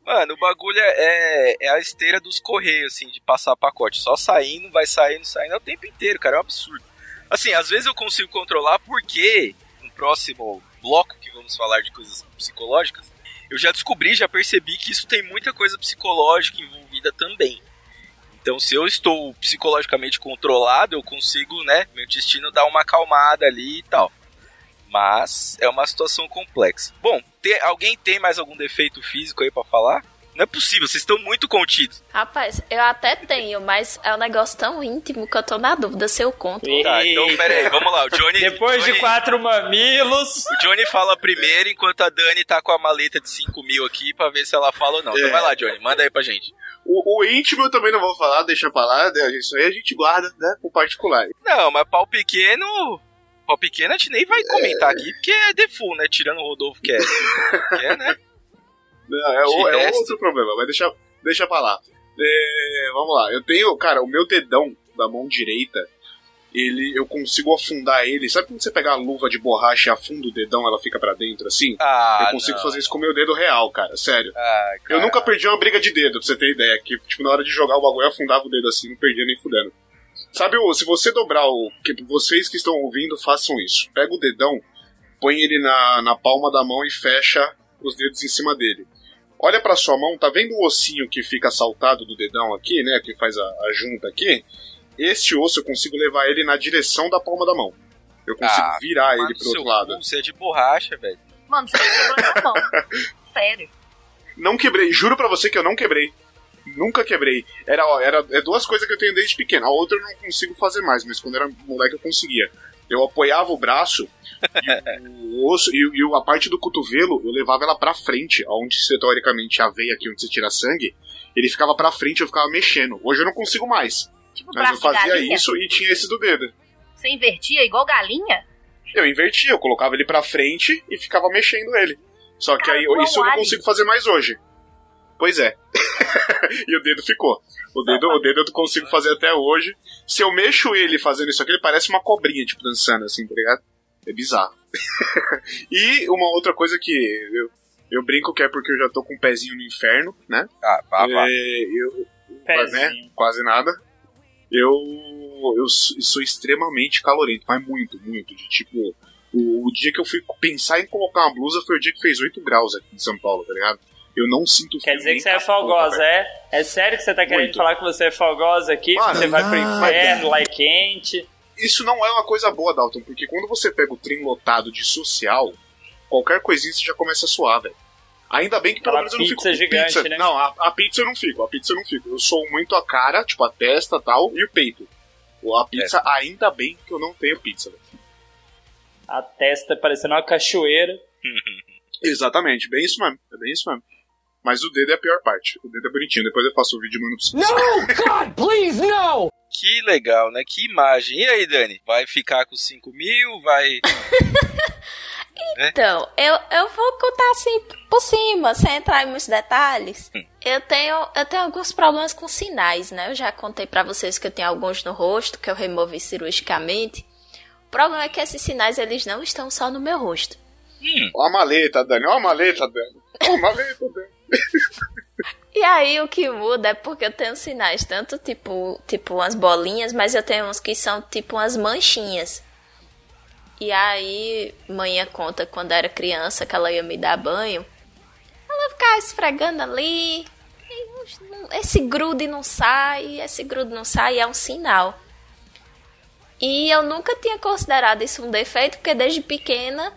Mano, o bagulho é, é a esteira dos correios, assim, de passar pacote. Só saindo, vai saindo, saindo é o tempo inteiro, cara. É um absurdo. Assim, às vezes eu consigo controlar porque próximo bloco que vamos falar de coisas psicológicas, eu já descobri, já percebi que isso tem muita coisa psicológica envolvida também. Então, se eu estou psicologicamente controlado, eu consigo, né, meu intestino dar uma acalmada ali e tal. Mas é uma situação complexa. Bom, te- alguém tem mais algum defeito físico aí pra falar? Não é possível, vocês estão muito contidos. Rapaz, eu até tenho, mas é um negócio tão íntimo que eu tô na dúvida se eu conto. Tá, então Eita. pera aí, vamos lá. O Johnny, Depois Johnny- de quatro mamilos. O Johnny fala primeiro, enquanto a Dani tá com a maleta de 5 mil aqui pra ver se ela fala ou não. Então É. vai lá, Johnny, manda aí pra gente. O, o íntimo eu também não vou falar, deixa pra lá, né? isso aí a gente guarda, né, pro particular. Não, mas pau pequeno. Pau pequeno a gente nem vai comentar aqui, porque é default, né? Tirando o Rodolfo que é. que é, né? Não, é, o- é resto- outro problema, mas deixa, deixa pra lá. É, vamos lá, eu tenho, cara, o meu dedão da mão direita, ele, eu consigo afundar ele. Sabe quando você pega a luva de borracha e afunda o dedão, ela fica pra dentro assim? Ah, eu consigo não. fazer isso com o meu dedo real, cara, sério. Eu cara. nunca perdi uma briga de dedo, pra você ter ideia. Que, tipo, na hora de jogar o bagulho, eu afundava o dedo assim, não perdia nem fudendo. Sabe, o, se você dobrar o. Que vocês que estão ouvindo, façam isso. Pega o dedão, põe ele na, na palma da mão e fecha os dedos em cima dele. Olha pra sua mão, tá vendo o ossinho que fica saltado do dedão aqui, né? Que faz a, a junta aqui? Este osso eu consigo levar ele na direção da palma da mão. Eu consigo Ah, virar Mano, ele pro seu outro lado. cu, Você é de borracha, velho. Mano, você quebrou essa mão. Sério. Não quebrei, juro pra você que eu não quebrei. Nunca quebrei. Era, ó, era é duas coisas que eu tenho desde pequeno. A outra eu não consigo fazer mais, mas quando era moleque eu conseguia. Eu apoiava o braço e o osso e, e a parte do cotovelo eu levava ela pra frente, onde você teoricamente a veia aqui onde você tira sangue, ele ficava pra frente, eu ficava mexendo. Hoje eu não consigo mais, Tipo mas eu fazia galinha. isso e tinha esse do dedo. Você invertia igual galinha? Eu invertia, eu colocava ele pra frente e ficava mexendo ele. Só que Cara, aí é um isso eu não consigo fazer mais hoje. Pois é. e o dedo ficou. O dedo, o dedo eu consigo fazer até hoje. Se eu mexo ele fazendo isso aqui, ele parece uma cobrinha, tipo, dançando assim, tá ligado? É bizarro. e uma outra coisa que eu, eu brinco que é porque eu já tô com o pezinho no inferno, né? Ah, vá, vá. É, eu, Pezinho. né? Quase nada. Eu, eu sou extremamente calorento, mas muito, muito. De tipo, o, o dia que eu fui pensar em colocar uma blusa foi o dia que fez 8 graus aqui em São Paulo, tá ligado? Eu não sinto Quer dizer que você é folgosa, é? É sério que você tá querendo Muito. falar que você é folgosa aqui? que Mano, você vai pro inferno, lá é quente. Isso não é uma coisa boa, Dalton, porque quando você pega o trem lotado de social, qualquer coisinha você já começa a suar, velho. Ainda bem que pelo menos eu não fico pizza com gigante, pizza. né? Não, a, a pizza eu não fico, a pizza eu não fico. Eu sou muito a cara, tipo a testa e tal, e o peito. A pizza, ainda bem que eu não tenho pizza, velho. A testa parecendo uma cachoeira. Exatamente, bem isso mesmo. É bem isso mesmo. Mas o dedo é a pior parte. O dedo é bonitinho. Depois eu faço o vídeo e mando pra vocês. God, please, no! Que legal, né? Que imagem. E aí, Dani? Vai ficar com 5 mil? Vai. Então, eu, eu vou contar assim por cima, sem entrar em muitos detalhes. Eu tenho, eu tenho alguns problemas com sinais, né? Eu já contei pra vocês que eu tenho alguns no rosto que eu removi cirurgicamente. O problema é que esses sinais eles não estão só no meu rosto. Ó a maleta, Dani. Ó a maleta, Dani. Ó a maleta, Dani. E aí o que muda é porque eu tenho sinais, tanto tipo, tipo umas bolinhas, mas eu tenho uns que são tipo umas manchinhas. E aí, manhã conta quando era criança que ela ia me dar banho. Ela ficava esfregando ali. Esse grude não sai, esse grude não sai, é um sinal. E eu nunca tinha considerado isso um defeito, porque desde pequena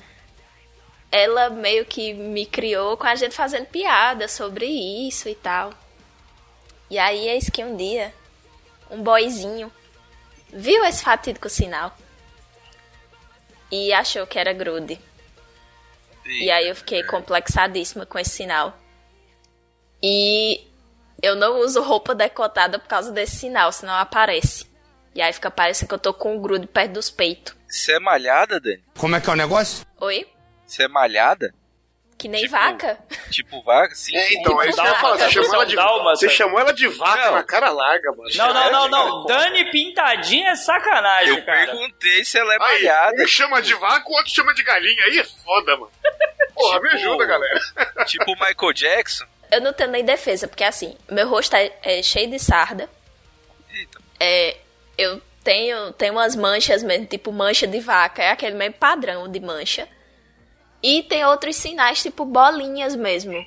ela meio que me criou com a gente fazendo piada sobre isso e tal. E aí, eis que um dia, um boyzinho viu esse fatídico sinal e achou que era grude. E aí eu fiquei complexadíssima com esse sinal. E eu não uso roupa decotada por causa desse sinal, senão aparece. E aí fica parecendo que eu tô com um grude perto dos peitos. Você é malhada, Dani? Como é que é o negócio? Oi? Você é malhada? Que nem Tipo, vaca? Tipo vaca? Sim. É, então, é isso que eu. Você chamou, ela de, Dálmata. você chamou ela de vaca Não. na cara larga, mano. Não, não, não, É, não. Dani Pintadinha é sacanagem, Eu cara. perguntei se ela é Aí, malhada. um chama de vaca, o outro chama de galinha. Aí é foda, mano. Porra, me Tipo- ajuda, galera. tipo o Michael Jackson. Eu não tenho nem defesa, porque assim, meu rosto é, é cheio de sarda. Eita. É, eu tenho, tenho umas manchas mesmo, tipo mancha de vaca, é aquele mesmo padrão de mancha. E tem outros sinais, tipo bolinhas mesmo.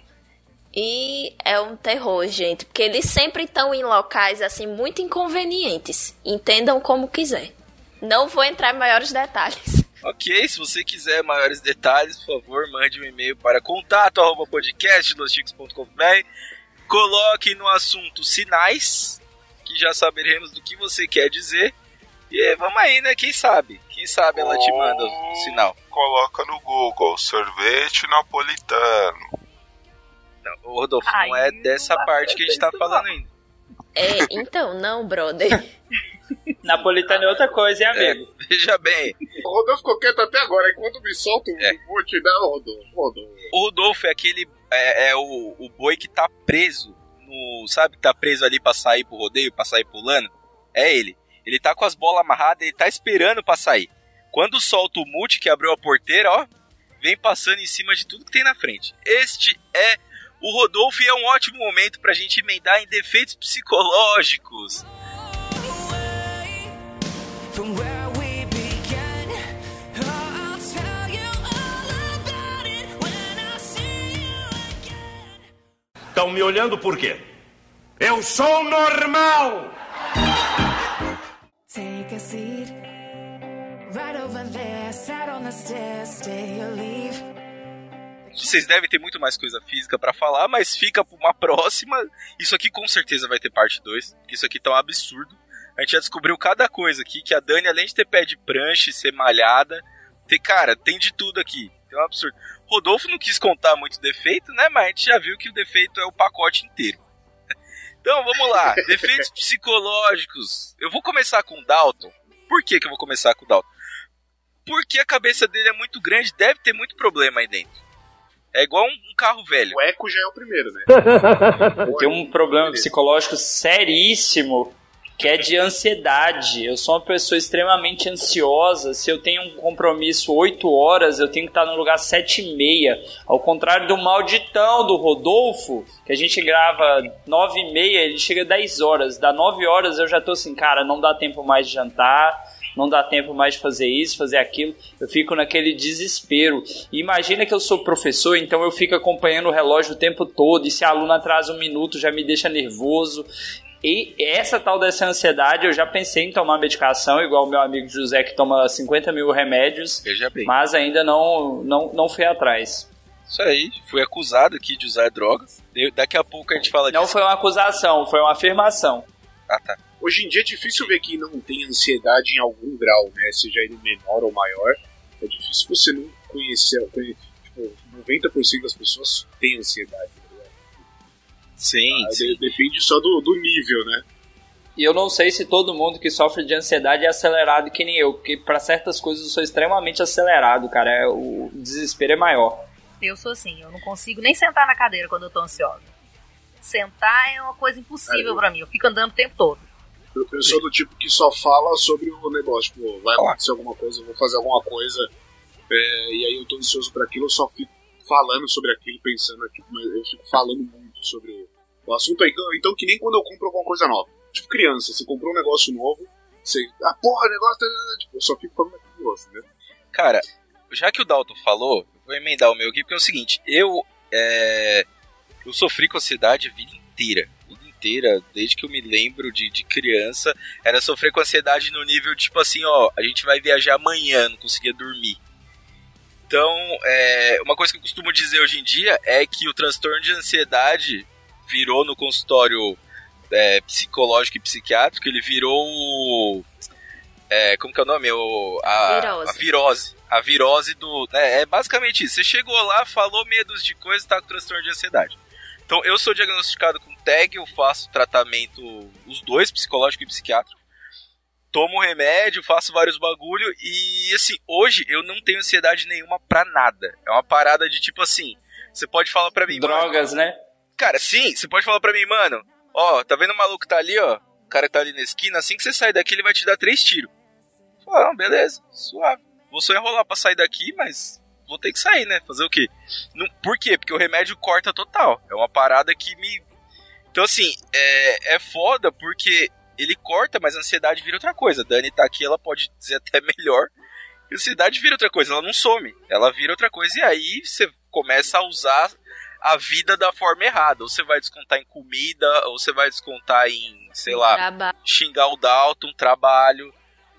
E é um terror, gente, porque eles sempre estão em locais assim muito inconvenientes. Entendam como quiser. Não vou entrar em maiores detalhes. Ok, se você quiser maiores detalhes, por favor, mande um e-mail para contato arroba podcastlosticos.com.br Coloque no assunto sinais, que já saberemos do que você quer dizer. E vamos aí, né? Quem sabe? Quem sabe ela te manda o sinal. Coloca no Google, sorvete napolitano. Não, ô, Rodolfo, Ai, não é dessa parte que a gente tá falando ainda. É, então, não, brother. Napolitano é outra coisa, hein, É, amigo? veja bem, O Rodolfo ficou quieto até agora. Enquanto me solta um É. monte, dá o Rodolfo. Rodolfo. o Rodolfo é aquele. É, é o, o boi que tá preso no. Sabe, que tá preso ali pra sair pro rodeio, pra sair pulando? É ele. Ele tá com as bolas amarradas, ele tá esperando pra sair. Quando solta o multi que abriu a porteira, ó, vem passando em cima de tudo que tem na frente. Este é o Rodolfo e é um ótimo momento pra gente emendar em defeitos psicológicos. Estão me olhando por quê? Eu sou normal! Take a seat right over there, sat on the stairs, stay or leave. Vocês devem ter muito mais coisa física pra falar, mas fica pra uma próxima. Isso aqui com certeza vai ter parte 2, porque isso aqui tá um absurdo. A gente já descobriu cada coisa aqui, que a Dani, além de ter pé de prancha e ser malhada, tem, cara, tem de tudo aqui. Tem um absurdo. Rodolfo não quis contar muito defeito, né? Mas a gente já viu que o defeito é o pacote inteiro. Então, vamos lá. Defeitos psicológicos. Eu vou começar com o Dalton. Por que, que eu vou começar com o Dalton? Porque a cabeça dele é muito grande, deve ter muito problema aí dentro. É igual um, carro velho. O eco já é o primeiro, né? Tem um problema psicológico seríssimo que é de ansiedade. Eu sou uma pessoa extremamente ansiosa. Se eu tenho um compromisso 8 horas, eu tenho que estar no lugar 7 e meia. Ao contrário do malditão do Rodolfo, que a gente grava 9 e meia, ele chega 10 horas. Da 9 horas eu já tô assim, cara, não dá tempo mais de jantar. Não dá tempo mais de fazer isso, fazer aquilo. Eu fico naquele desespero. Imagina que eu sou professor, então eu fico acompanhando o relógio o tempo todo. E se a aluna atrasa um minuto, já me deixa nervoso. E essa tal dessa ansiedade, eu já pensei em tomar medicação, igual o meu amigo José, que toma 50 mil remédios, mas ainda não, não, não fui atrás. Isso aí, fui acusado aqui de usar drogas. Daqui a pouco a gente fala Não disso. foi uma acusação, foi uma afirmação. Ah, tá. Hoje em dia é difícil ver quem não tem ansiedade em algum grau, né? Seja ele menor ou maior. É difícil você não conhecer. conhe- Tipo, 90% das pessoas têm ansiedade. Sim, Aí sim. de- Depende só do, do nível, né? E eu não sei se todo mundo que sofre de ansiedade é acelerado que nem eu, porque para certas coisas eu sou extremamente acelerado, cara. É, o desespero é maior. Eu sou assim, eu não consigo nem sentar na cadeira quando eu tô ansiosa. Sentar é uma coisa impossível Aí. pra mim, eu fico andando o tempo todo. Eu, eu sou do tipo que só fala sobre o negócio. Tipo, vai acontecer alguma coisa, eu vou fazer alguma coisa. é, e aí eu tô ansioso por aquilo, eu só fico falando sobre aquilo, pensando, tipo, mas eu fico falando muito sobre o, assunto. Então, então, que nem quando eu compro alguma coisa nova. Tipo, criança, você comprou um negócio novo, você. Ah, porra, negócio. tá, tá, tá", Tipo, eu só fico falando daquele negócio, né? Cara, já que o Dalton falou, vou emendar o meu aqui, porque é o seguinte, eu. É, eu sofri com ansiedade a vida inteira. Vida inteira, desde que eu me lembro de, de criança, era sofrer com ansiedade no nível tipo assim, ó, a gente vai viajar amanhã, não conseguia dormir. Então, é, uma coisa que eu costumo dizer hoje em dia é que o transtorno de ansiedade virou no consultório é, psicológico e psiquiátrico, ele virou o. É, como que é o nome? O, a, Virose. a virose. A virose do. né, é basicamente isso. Você chegou lá, falou medos de coisas, tá com transtorno de ansiedade. Então eu sou diagnosticado com TAG, eu faço tratamento, os dois, psicológico e psiquiátrico. Tomo remédio, faço vários bagulho e assim, hoje eu não tenho ansiedade nenhuma pra nada. É uma parada de tipo assim, você pode falar pra mim, mano, Drogas, né? Cara, sim, você pode falar pra mim, mano, ó, tá vendo o maluco que tá ali, ó? O cara que tá ali na esquina, assim que você sair daqui, ele vai te dar três tiros. Fala, não, beleza, suave. Vou só enrolar pra sair daqui, mas vou ter que sair, né? Fazer o quê? Não, por quê? Porque o remédio corta total. É uma parada que me. Então, assim, é, é foda porque ele corta, mas a ansiedade vira outra coisa. A Dani tá aqui, ela pode dizer até melhor. A ansiedade vira outra coisa, ela não some. Ela vira outra coisa e aí você começa a usar a vida da forma errada. Ou você vai descontar em comida, ou você vai descontar em, sei lá, Trabalho. xingar o Dalton, trabalho.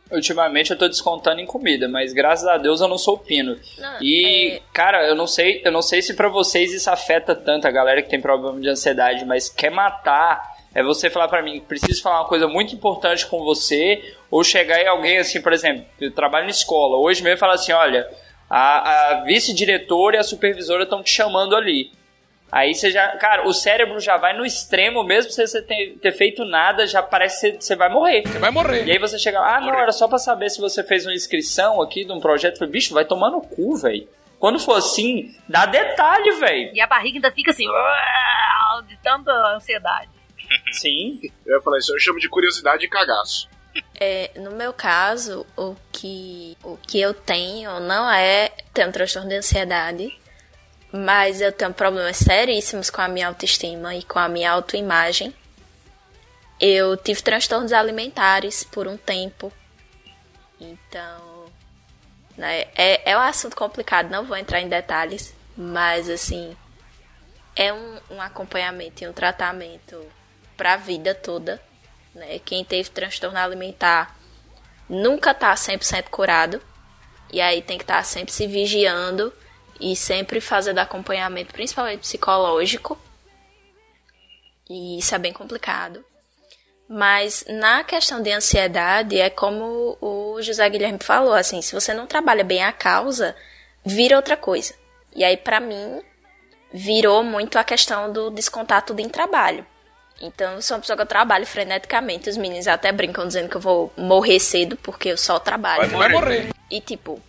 Ultimamente eu tô descontando em comida, mas graças a Deus eu não sou pino. Não, E, é- cara, eu não sei, eu não sei se pra vocês isso afeta tanto a galera que tem problema de ansiedade, mas quer matar é você falar pra mim, preciso falar uma coisa muito importante com você, ou chegar em alguém assim, por exemplo, eu trabalho na escola, hoje mesmo falar assim, olha, a, a vice-diretora e a supervisora estão te chamando ali. Aí você já, cara, o cérebro já vai no extremo, mesmo sem você ter, ter feito nada, já parece que você- vai morrer. Você vai morrer. E aí você chega, ah, não, era só pra saber se você fez uma inscrição aqui de um projeto. Eu falei, bicho, vai tomar no cu, velho. Quando for assim, dá detalhe, velho. E a barriga ainda fica assim, de tanta ansiedade. Sim. Eu ia falar isso, eu chamo de curiosidade e cagaço. É, no meu caso, o que, o que eu tenho não é ter um transtorno de ansiedade, mas eu tenho problemas seríssimos com a minha autoestima e com a minha autoimagem. Eu tive transtornos alimentares por um tempo, então né, é, é um assunto complicado, não vou entrar em detalhes, mas assim é um, um acompanhamento e um tratamento para a vida toda né? Quem teve transtorno alimentar nunca tá 100% curado. E aí tem que estar sempre se vigiando e sempre fazendo acompanhamento, principalmente psicológico. E isso é bem complicado. Mas na questão de ansiedade, é como o José Guilherme falou, assim, se você não trabalha bem a causa, vira outra coisa. E aí, pra mim, virou muito a questão do descontar tudo em trabalho. Então, eu sou uma pessoa que eu trabalho freneticamente. Os meninos até brincam dizendo que eu vou morrer cedo porque eu só trabalho. Vai morrer. E tipo,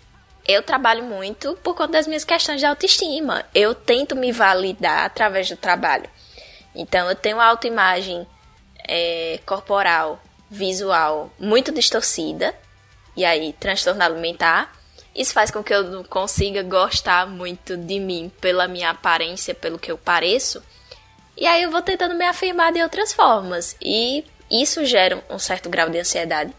eu trabalho muito por conta das minhas questões de autoestima. Eu tento me validar através do trabalho. Então eu tenho uma autoimagem é, corporal, visual muito distorcida. E aí, transtorno alimentar. Isso faz com que eu não consiga gostar muito de mim pela minha aparência, pelo que eu pareço. E aí eu vou tentando me afirmar de outras formas. E isso gera um certo grau de ansiedade.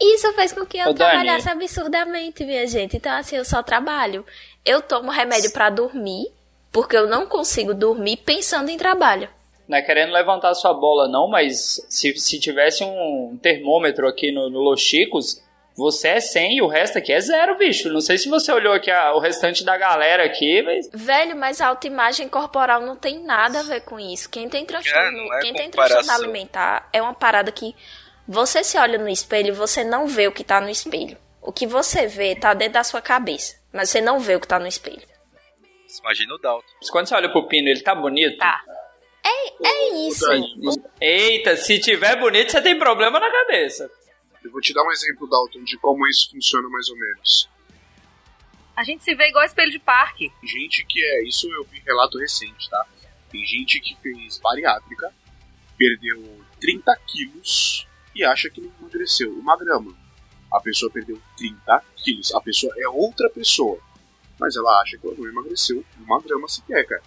Isso faz com que eu Ô, Dani. trabalhasse absurdamente, minha gente. Então, assim, eu só trabalho. Eu tomo remédio pra dormir, porque eu não consigo dormir pensando em trabalho. Não é querendo levantar sua bola, não, mas se, se tivesse um termômetro aqui no, no Los Chicos, você é 100 e o resto aqui é zero, bicho. Não sei se você olhou aqui a- o restante da galera aqui, mas. Velho, mas a autoimagem corporal não tem nada a ver com isso. Quem tem transtorno, É, é quem tem transtorno alimentar é uma parada que você se olha no espelho e você não vê o que tá no espelho. O que você vê tá dentro da sua cabeça, mas você não vê o que tá no espelho. Imagina o Dalton. Quando você olha pro Pino, ele tá bonito? Tá. É isso. Eita, se tiver bonito, você tem problema na cabeça. Eu vou te dar um exemplo, Dalton, de como isso funciona mais ou menos. A gente se vê igual espelho de parque. Gente que é. Isso eu vi relato recente, tá? Tem gente que fez bariátrica, perdeu 30 quilos e acha que não emagreceu. Uma grama. A pessoa perdeu 30 quilos. A pessoa é outra pessoa. Mas ela acha que ela não emagreceu uma grama sequer, cara.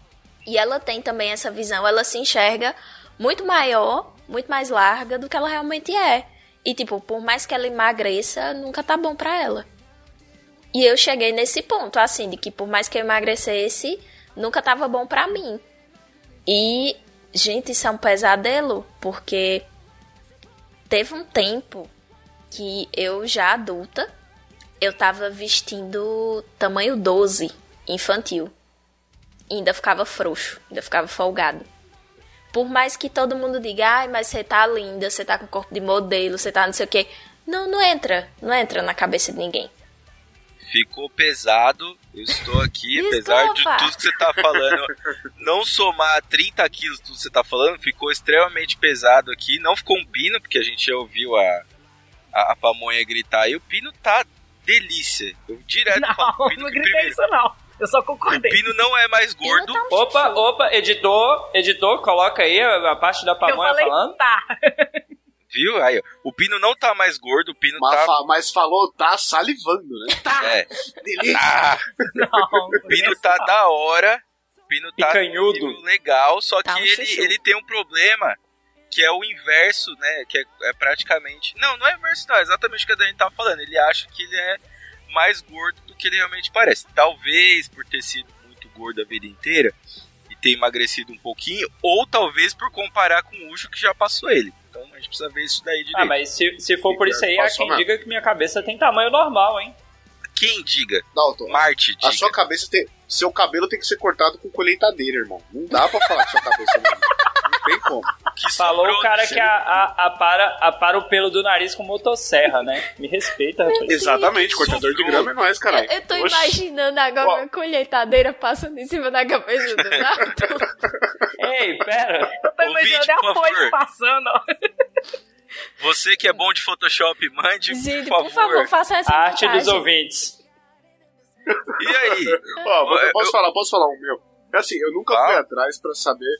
E ela tem também essa visão, ela se enxerga muito maior, muito mais larga do que ela realmente é. E tipo, por mais que ela emagreça, nunca tá bom pra ela. E eu cheguei nesse ponto, assim, de que por mais que eu emagrecesse, nunca tava bom pra mim. E, gente, isso é um pesadelo, porque teve um tempo que eu já adulta, eu tava vestindo tamanho 12 infantil. E ainda ficava frouxo, ainda ficava folgado. Por mais que todo mundo diga, ai, mas você tá linda, você tá com corpo de modelo, você tá não sei o quê. Não, não entra, não entra na cabeça de ninguém. ficou pesado. Eu estou aqui, apesar de tudo que você tá falando, não somar 30 quilos do que você tá falando, ficou extremamente pesado aqui. Não ficou um pino, porque a gente já ouviu a, a, a pamonha gritar. E o pino tá delícia. Eu direto falo Não, o pino não gritei primeiro. isso não. Eu só O concordei. pino não é mais gordo. Tá Opa, opa, editor, editor, coloca aí a, a parte da Eu pamonha falei, falando. tá. Viu? Aí, o pino não tá mais gordo, o pino Mas, tá. fa- mas falou, tá salivando, né? É, Delícia. ah, Não, o pino tá da hora. O pino tá Picanhudo. legal, só que Tá um ele, chuchu. ele tem um problema que é o inverso, né? Que é, é praticamente. Não, não é inverso, não. É exatamente o que a Dani tava falando. Ele acha que ele é mais gordo do que ele realmente parece. Talvez por ter sido muito gordo a vida inteira e ter emagrecido um pouquinho, ou talvez por comparar com o Ucho que já passou ele. Então a gente precisa ver isso daí direito. Ah, mas se, se for por isso aí, há quem mesmo. diga que minha cabeça tem tamanho normal, hein? Quem diga? Dalton, Marte diga. a sua cabeça tem. Seu cabelo tem que ser cortado com colheitadeira, irmão. Não dá pra falar que sua cabeça não. Não tem como. Que Falou o cara que a, a, apara, apara o pelo do nariz com motosserra, né? Me respeita, rapaz. Exatamente, cortador de grama é nós, caralho. Eu, eu tô Oxi. imaginando agora Ó. uma colheitadeira passando em cima da cabeça do Nato. Ei, pera. Eu tô imaginando a foice favor. passando, ó. Você que é bom de Photoshop, mande, Gente, por por favor, faça essa A arte dos montagem. ouvintes. E aí? Ó, eu Eu- posso falar, posso falar um meu? É assim, eu nunca Fala. fui atrás pra saber,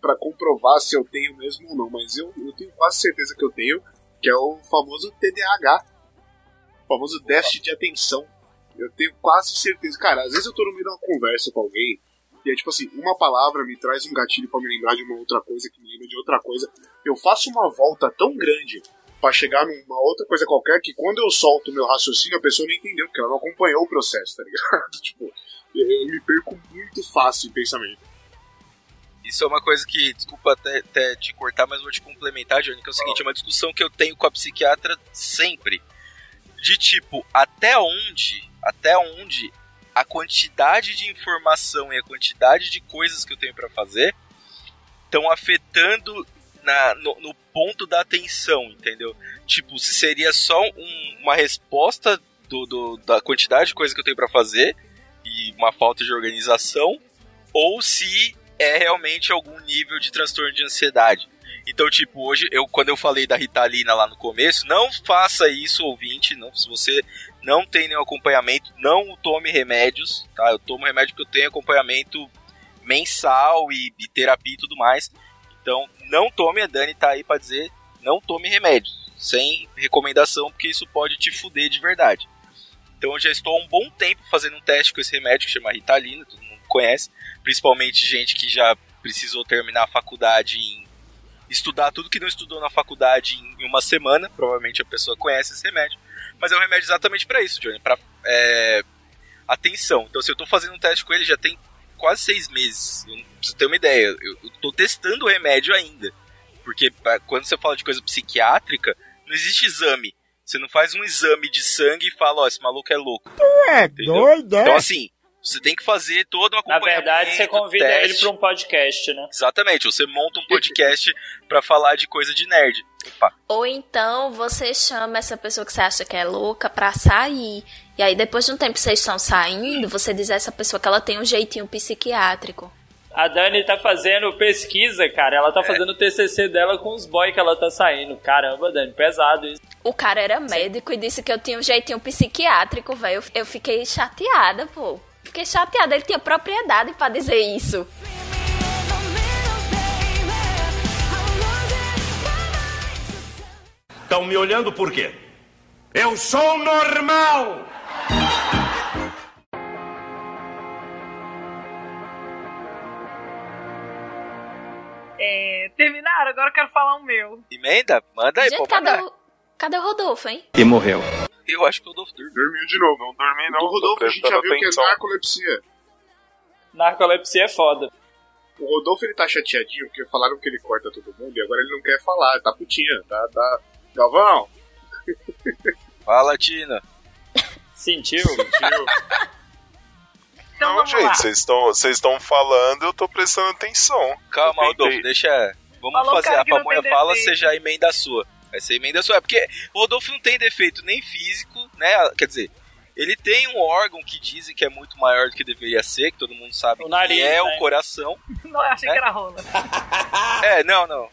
pra comprovar se eu tenho mesmo ou não, mas eu, eu tenho quase certeza que eu tenho, que é o famoso TDAH, o famoso déficit de atenção. Eu tenho quase certeza. Cara, às vezes eu tô no meio de uma conversa com alguém, e é tipo assim, uma palavra me traz um gatilho pra me lembrar de uma outra coisa, que me lembra de outra coisa. Eu faço uma volta tão grande pra chegar numa outra coisa qualquer que quando eu solto meu raciocínio, a pessoa não entendeu, porque ela não acompanhou o processo, tá ligado? tipo, eu me perco muito fácil em pensamento. Isso é uma coisa que, desculpa até, até te cortar, mas vou te complementar, Johnny, que é o seguinte, é uma discussão que eu tenho com a psiquiatra sempre. De tipo, até onde, até onde a quantidade de informação e a quantidade de coisas que eu tenho pra fazer estão afetando na, no, no ponto da atenção, entendeu? Tipo, se seria só um- uma resposta do, do- da quantidade de coisas que eu tenho pra fazer e uma falta de organização, ou se é realmente algum nível de transtorno de ansiedade. Então, tipo, hoje, eu, quando eu falei da Ritalina lá no começo, não faça isso, ouvinte, não, se você não tem nenhum acompanhamento, não tome remédios, tá? Eu tomo remédio porque eu tenho acompanhamento mensal e, e terapia e tudo mais. Então, não tome, a Dani tá aí pra dizer, não tome remédios, sem recomendação, porque isso pode te fuder de verdade. Então, eu já estou há um bom tempo fazendo um teste com esse remédio que chama Ritalina, todo mundo conhece, principalmente gente que já precisou terminar a faculdade em estudar tudo que não estudou na faculdade em uma semana, provavelmente a pessoa conhece esse remédio, mas é um remédio exatamente para isso, Johnny, para é, atenção. Então, se eu tô fazendo um teste com ele já tem quase seis meses, eu, você ter uma ideia, eu, tô testando o remédio ainda, porque pra- quando você fala de coisa psiquiátrica, não existe exame. Você não faz um exame de sangue e fala, ó, esse maluco é louco. É Entendeu? doido, é? Então, assim, você tem que fazer todo um Na acompanhamento. verdade, você convida ele teste. pra um podcast, né? Exatamente, você monta um podcast pra falar de coisa de nerd. Opa, Ou então você chama essa pessoa que você acha que é louca pra sair. E aí, depois de um tempo que vocês estão saindo, você diz a essa pessoa que ela tem um jeitinho psiquiátrico. A Dani tá fazendo pesquisa, cara. Ela tá fazendo o TCC dela com os boys que ela tá saindo. Caramba, Dani, pesado isso. O cara era médico e disse que eu tinha um jeitinho psiquiátrico, velho. Eu fiquei chateada, pô. Fiquei chateada, ele tinha propriedade pra dizer isso. Estão me olhando por quê? Eu sou normal! É, terminaram? Agora eu quero falar o meu. emenda? Manda aí, Gente, pô. cadê o, cadê o Rodolfo, hein? E morreu. Eu acho que o Rodolfo dormiu. Dormiu de novo. Não dormi não, Do Rodolfo a gente já viu que é atenção. narcolepsia. Narcolepsia é foda. O Rodolfo ele tá chateadinho porque falaram que ele corta todo mundo e agora ele não quer falar, tá putinha, tá, tá. Galvão, Fala, Tina. Sentiu? tio, Então Não, gente, vocês estão vocês estão falando, eu tô prestando atenção. Calma, Rodolfo, deixa. Vamos Falou o fazer. cara A pamonha fala, seja a emenda sua. Vai ser a emenda sua. É porque o Rodolfo não tem defeito nem físico, né? Quer dizer, Ele tem um órgão que dizem que é muito maior do que deveria ser, que todo mundo sabe O que nariz, é né? o coração. Não, eu achei É? que era rola. É, não, não.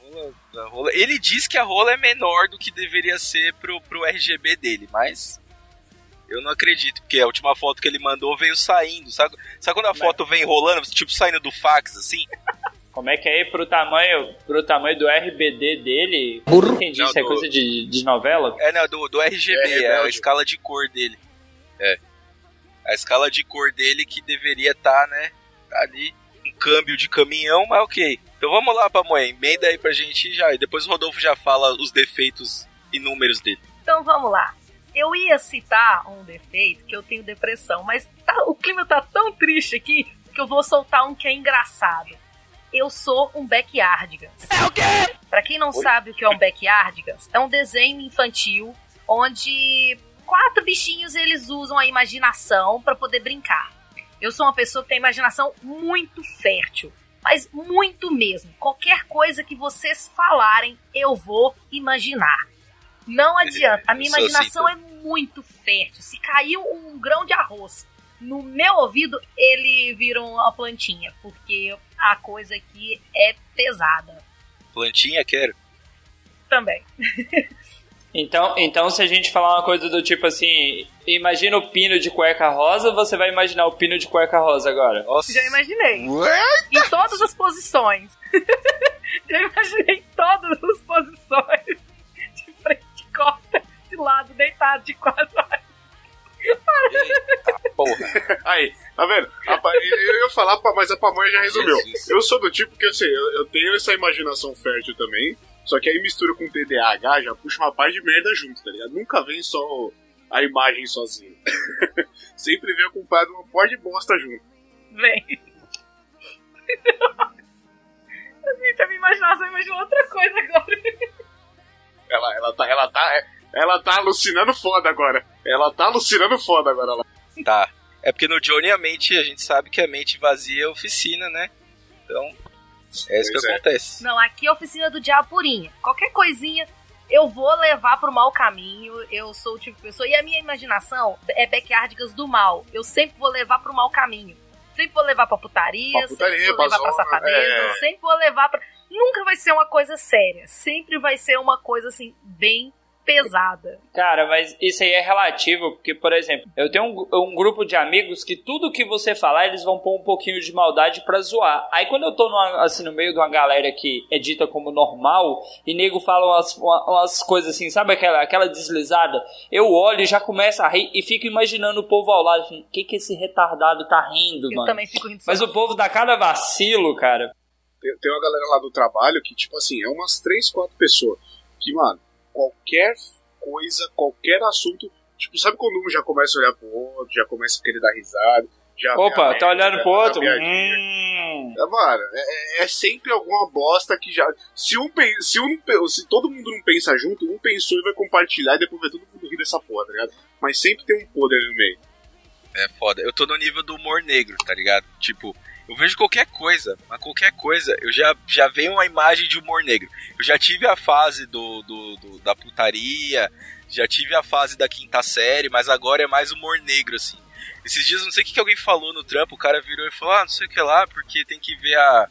rola- Ele diz que a rola é menor do que deveria ser pro, pro RGB dele, mas eu não acredito, porque a última foto que ele mandou veio saindo. Sabe, sabe quando a foto vem rolando, tipo saindo do fax, assim? Como é que é aí pro tamanho, pro tamanho do RBD dele? Não entendi, Não, isso é do- coisa de, de novela? É, não, do, do RGB, É, é, a escala de cor dele. É. A escala de cor dele que deveria estar, né? Tá ali. Um câmbio de caminhão, mas ok. Então vamos lá, Pamonha, emenda aí pra gente já. E depois o Rodolfo já fala os defeitos inúmeros dele. Então vamos lá. Eu ia citar um defeito que eu tenho depressão, mas tá- o clima tá tão triste aqui que eu vou soltar um que é engraçado. Eu sou um backyardigans. É o quê? Pra quem não sabe o que é um backyardigans, é um desenho infantil onde quatro bichinhos eles usam a imaginação pra poder brincar. Eu sou uma pessoa que tem imaginação muito fértil, mas muito mesmo. Qualquer coisa que vocês falarem, eu vou imaginar. Não adianta. A minha assim, imaginação é muito fértil. Se caiu um grão de arroz no meu ouvido, ele vira uma plantinha, porque a coisa aqui é pesada Plantinha, quero. também. Então, então, se a gente falar uma coisa do tipo assim, imagina o pino de cueca rosa, você vai imaginar o pino de cueca rosa agora. Nossa. Já imaginei. Em todas as posições. Já imaginei em todas as posições. De frente, de costa, de lado, deitado, de quatro. Eita, porra. Aí, tá vendo? Eu ia falar, mas a pamonha já resumiu. Eu sou do tipo que, assim, eu, eu tenho essa imaginação fértil também, só que aí mistura com TDAH, já puxa uma par de merda junto, tá ligado? Nunca vem só a imagem sozinha. Sempre vem acompanhado de uma par de bosta junto. Vem. Gente, a minha imaginação imaginou outra coisa agora. Ela, ela, tá, ela, tá, ela tá alucinando foda agora. Ela tá alucinando foda agora. Ela. Tá. É porque no Johnny a mente, a gente sabe que a mente vazia é oficina, né? Então, é isso Pois que é. acontece. Não, aqui é a oficina do diabo purinha. Qualquer coisinha eu vou levar pro mau caminho. Eu sou o tipo de pessoa. E a minha imaginação é backyardigans do mal. Eu sempre vou levar pro mau caminho. Sempre vou levar pra putaria, Pra putaria, sempre vou levar pra pra safadeza, é. sempre vou levar pra. Nunca vai ser uma coisa séria. Sempre vai ser uma coisa assim, bem pesada. Cara, mas isso aí é relativo, porque, por exemplo, eu tenho um, um grupo de amigos que tudo que você falar, eles vão pôr um pouquinho de maldade pra zoar. Aí quando eu tô numa- assim, no meio de uma galera que é dita como normal, e nego fala umas, uma- umas coisas assim, sabe aquela, aquela deslizada? Eu olho e já começo a rir e fico imaginando o povo ao lado, assim, o que que esse retardado tá rindo, Eu mano? também fico rindo. Mas o povo dá cada vacilo, cara. Tem, tem uma galera lá do trabalho que, tipo assim, é umas três, quatro pessoas. Que, mano, qualquer coisa, qualquer assunto. Tipo, sabe quando um já começa a olhar pro outro, já começa a querer dar risada? Já Opa, merda, tá olhando pro outro? Hum. É, mano, é, é sempre alguma bosta que já. Se um, pen- se um se todo mundo não pensa junto, um pensou e vai compartilhar e depois vai todo mundo rir dessa porra, tá ligado? Mas sempre tem um poder no meio. É foda. Eu tô no nível do humor negro, tá ligado? Tipo, eu vejo qualquer coisa, mas qualquer coisa, eu já, já venho uma imagem de humor negro. Eu já tive a fase do, do, do- da putaria, já tive a fase da quinta série, mas agora é mais humor negro, assim. Esses dias, não sei o que, que alguém falou no trampo, o cara virou e falou, ah, não sei o que lá, porque tem que ver a.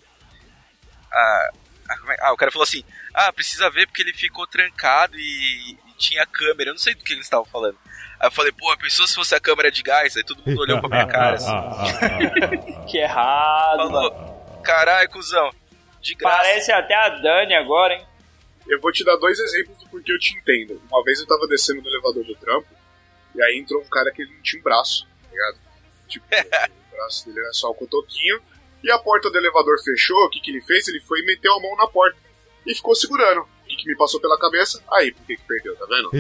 a, a- é- ah, o cara falou assim, ah, precisa ver porque ele ficou trancado e, e tinha câmera. Eu não sei do que eles estavam falando. Aí eu falei, pô, a pessoa se fosse a câmera de gás, aí todo mundo olhou pra minha cara assim. Que errado, mano. Falou, caralho, cuzão, de graça. Parece até a Dani agora, hein? Eu vou te dar dois exemplos do porquê eu te entendo. Uma vez eu tava descendo no elevador do trampo, e aí entrou um cara que ele não tinha um braço, tá ligado? Tipo, o braço dele era só o cotoquinho, e a porta do elevador fechou, o que, que ele fez? Ele foi e meteu a mão na porta e ficou segurando. Que, que me passou pela cabeça? Aí, por que, que perdeu, tá vendo?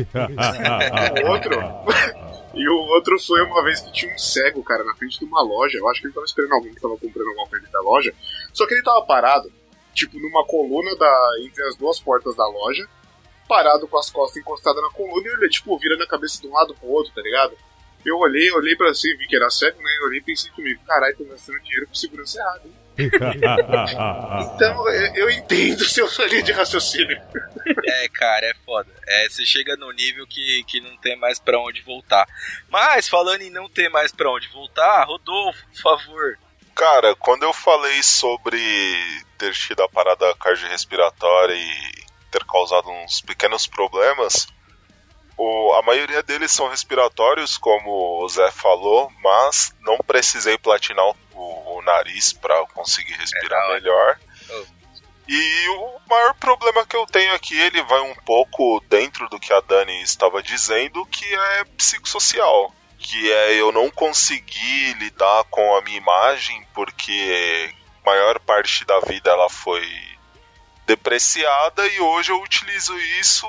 o outro. e o outro foi uma vez que tinha um cego, cara, na frente de uma loja. Eu acho que ele tava esperando alguém que tava comprando alguma coisa da loja. Só que ele tava parado, tipo, numa coluna da, entre as duas portas da loja, parado com as costas encostadas na coluna e ele, tipo, vira na cabeça de um lado pro outro, tá ligado? Eu olhei, olhei pra si, vi que era cego, né? Eu olhei e pensei comigo, caralho, tô gastando dinheiro com segurança errada, hein? Então eu, eu entendo seu sua linha de raciocínio. É, cara, é foda. É, você chega no nível que, que não tem mais pra onde voltar. Mas, falando em não ter mais pra onde voltar, Rodolfo, por favor. Cara, quando eu falei sobre ter tido a parada cardiorrespiratória e ter causado uns pequenos problemas, o, a maioria deles são respiratórios, como o Zé falou, mas não precisei platinar o, o nariz para conseguir respirar da hora. melhor. Oh. E o maior problema que eu tenho aqui, ele vai um pouco dentro do que a Dani estava dizendo, que é psicossocial. Que é eu não conseguir lidar com a minha imagem, porque a maior parte da vida ela foi depreciada e hoje eu utilizo isso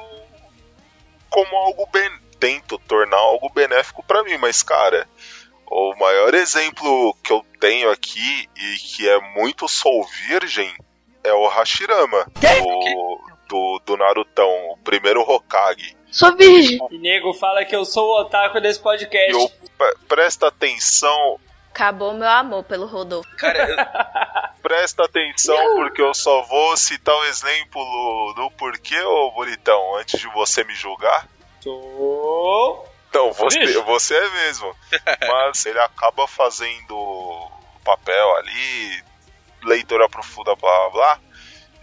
como algo ben... tento tornar algo benéfico para mim, mas cara, o maior exemplo que eu tenho aqui e que é muito soul virgem é o Hashirama do, do, do Narutão, o primeiro Hokage. Sou virgem. E nego fala que eu sou o otaku desse podcast. Eu pre- presta atenção, Acabou meu amor pelo Rodolfo. Cara, eu- presta atenção porque eu só vou citar o exemplo do porquê, ô bonitão, antes de você me julgar. Sou. Então, você, Bicho. você é mesmo. Mas ele acaba fazendo o papel ali, leitura profunda, blá blá blá,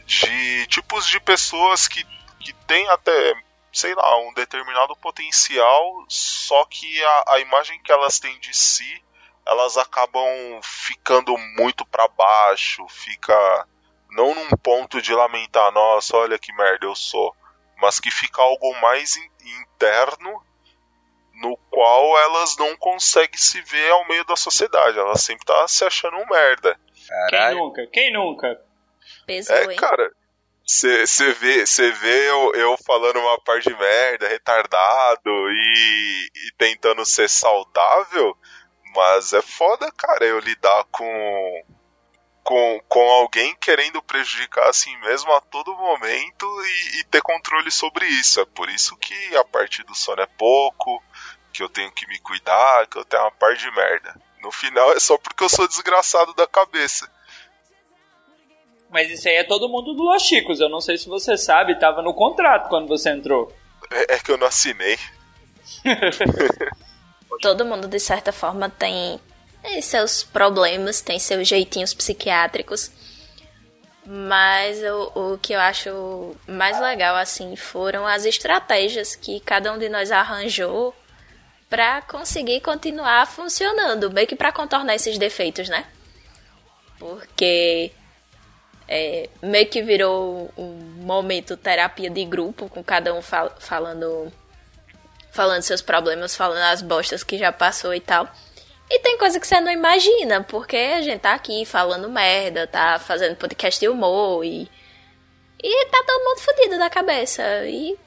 de tipos de pessoas que, que têm até, sei lá, um determinado potencial, só que a, a imagem que elas têm de si, elas acabam ficando muito pra baixo, fica não num ponto de lamentar, nossa, olha que merda eu sou, mas que fica algo mais in- interno no qual elas não conseguem se ver ao meio da sociedade. Elas sempre tá se achando um merda. Quem caralho. nunca? Quem nunca? Pesou, É, hein? cara, você vê, cê vê eu, eu falando uma parte de merda, retardado e, e tentando ser saudável, mas é foda, cara, eu lidar com, com, com alguém querendo prejudicar assim mesmo a todo momento e, e ter controle sobre isso. É por isso que a parte do sono é pouco, que eu tenho que me cuidar, que eu tenho uma parte de merda. No final é só porque eu sou desgraçado da cabeça. Mas isso aí é todo mundo do Los Chicos. Eu não sei se você sabe, tava no contrato quando você entrou. É, é que eu não assinei. Todo mundo, de certa forma, tem tem seus problemas, tem seus jeitinhos psiquiátricos. Mas o, o que eu acho mais legal, assim, foram as estratégias que cada um de nós arranjou pra conseguir continuar funcionando, meio que pra contornar esses defeitos, né? Porque é, meio que virou um momento terapia de grupo, com cada um fal- falando falando seus problemas, falando as bostas que já passou e tal. E tem coisa que você não imagina, porque a gente tá aqui falando merda, tá fazendo podcast de humor e. E tá todo mundo fudido da cabeça. E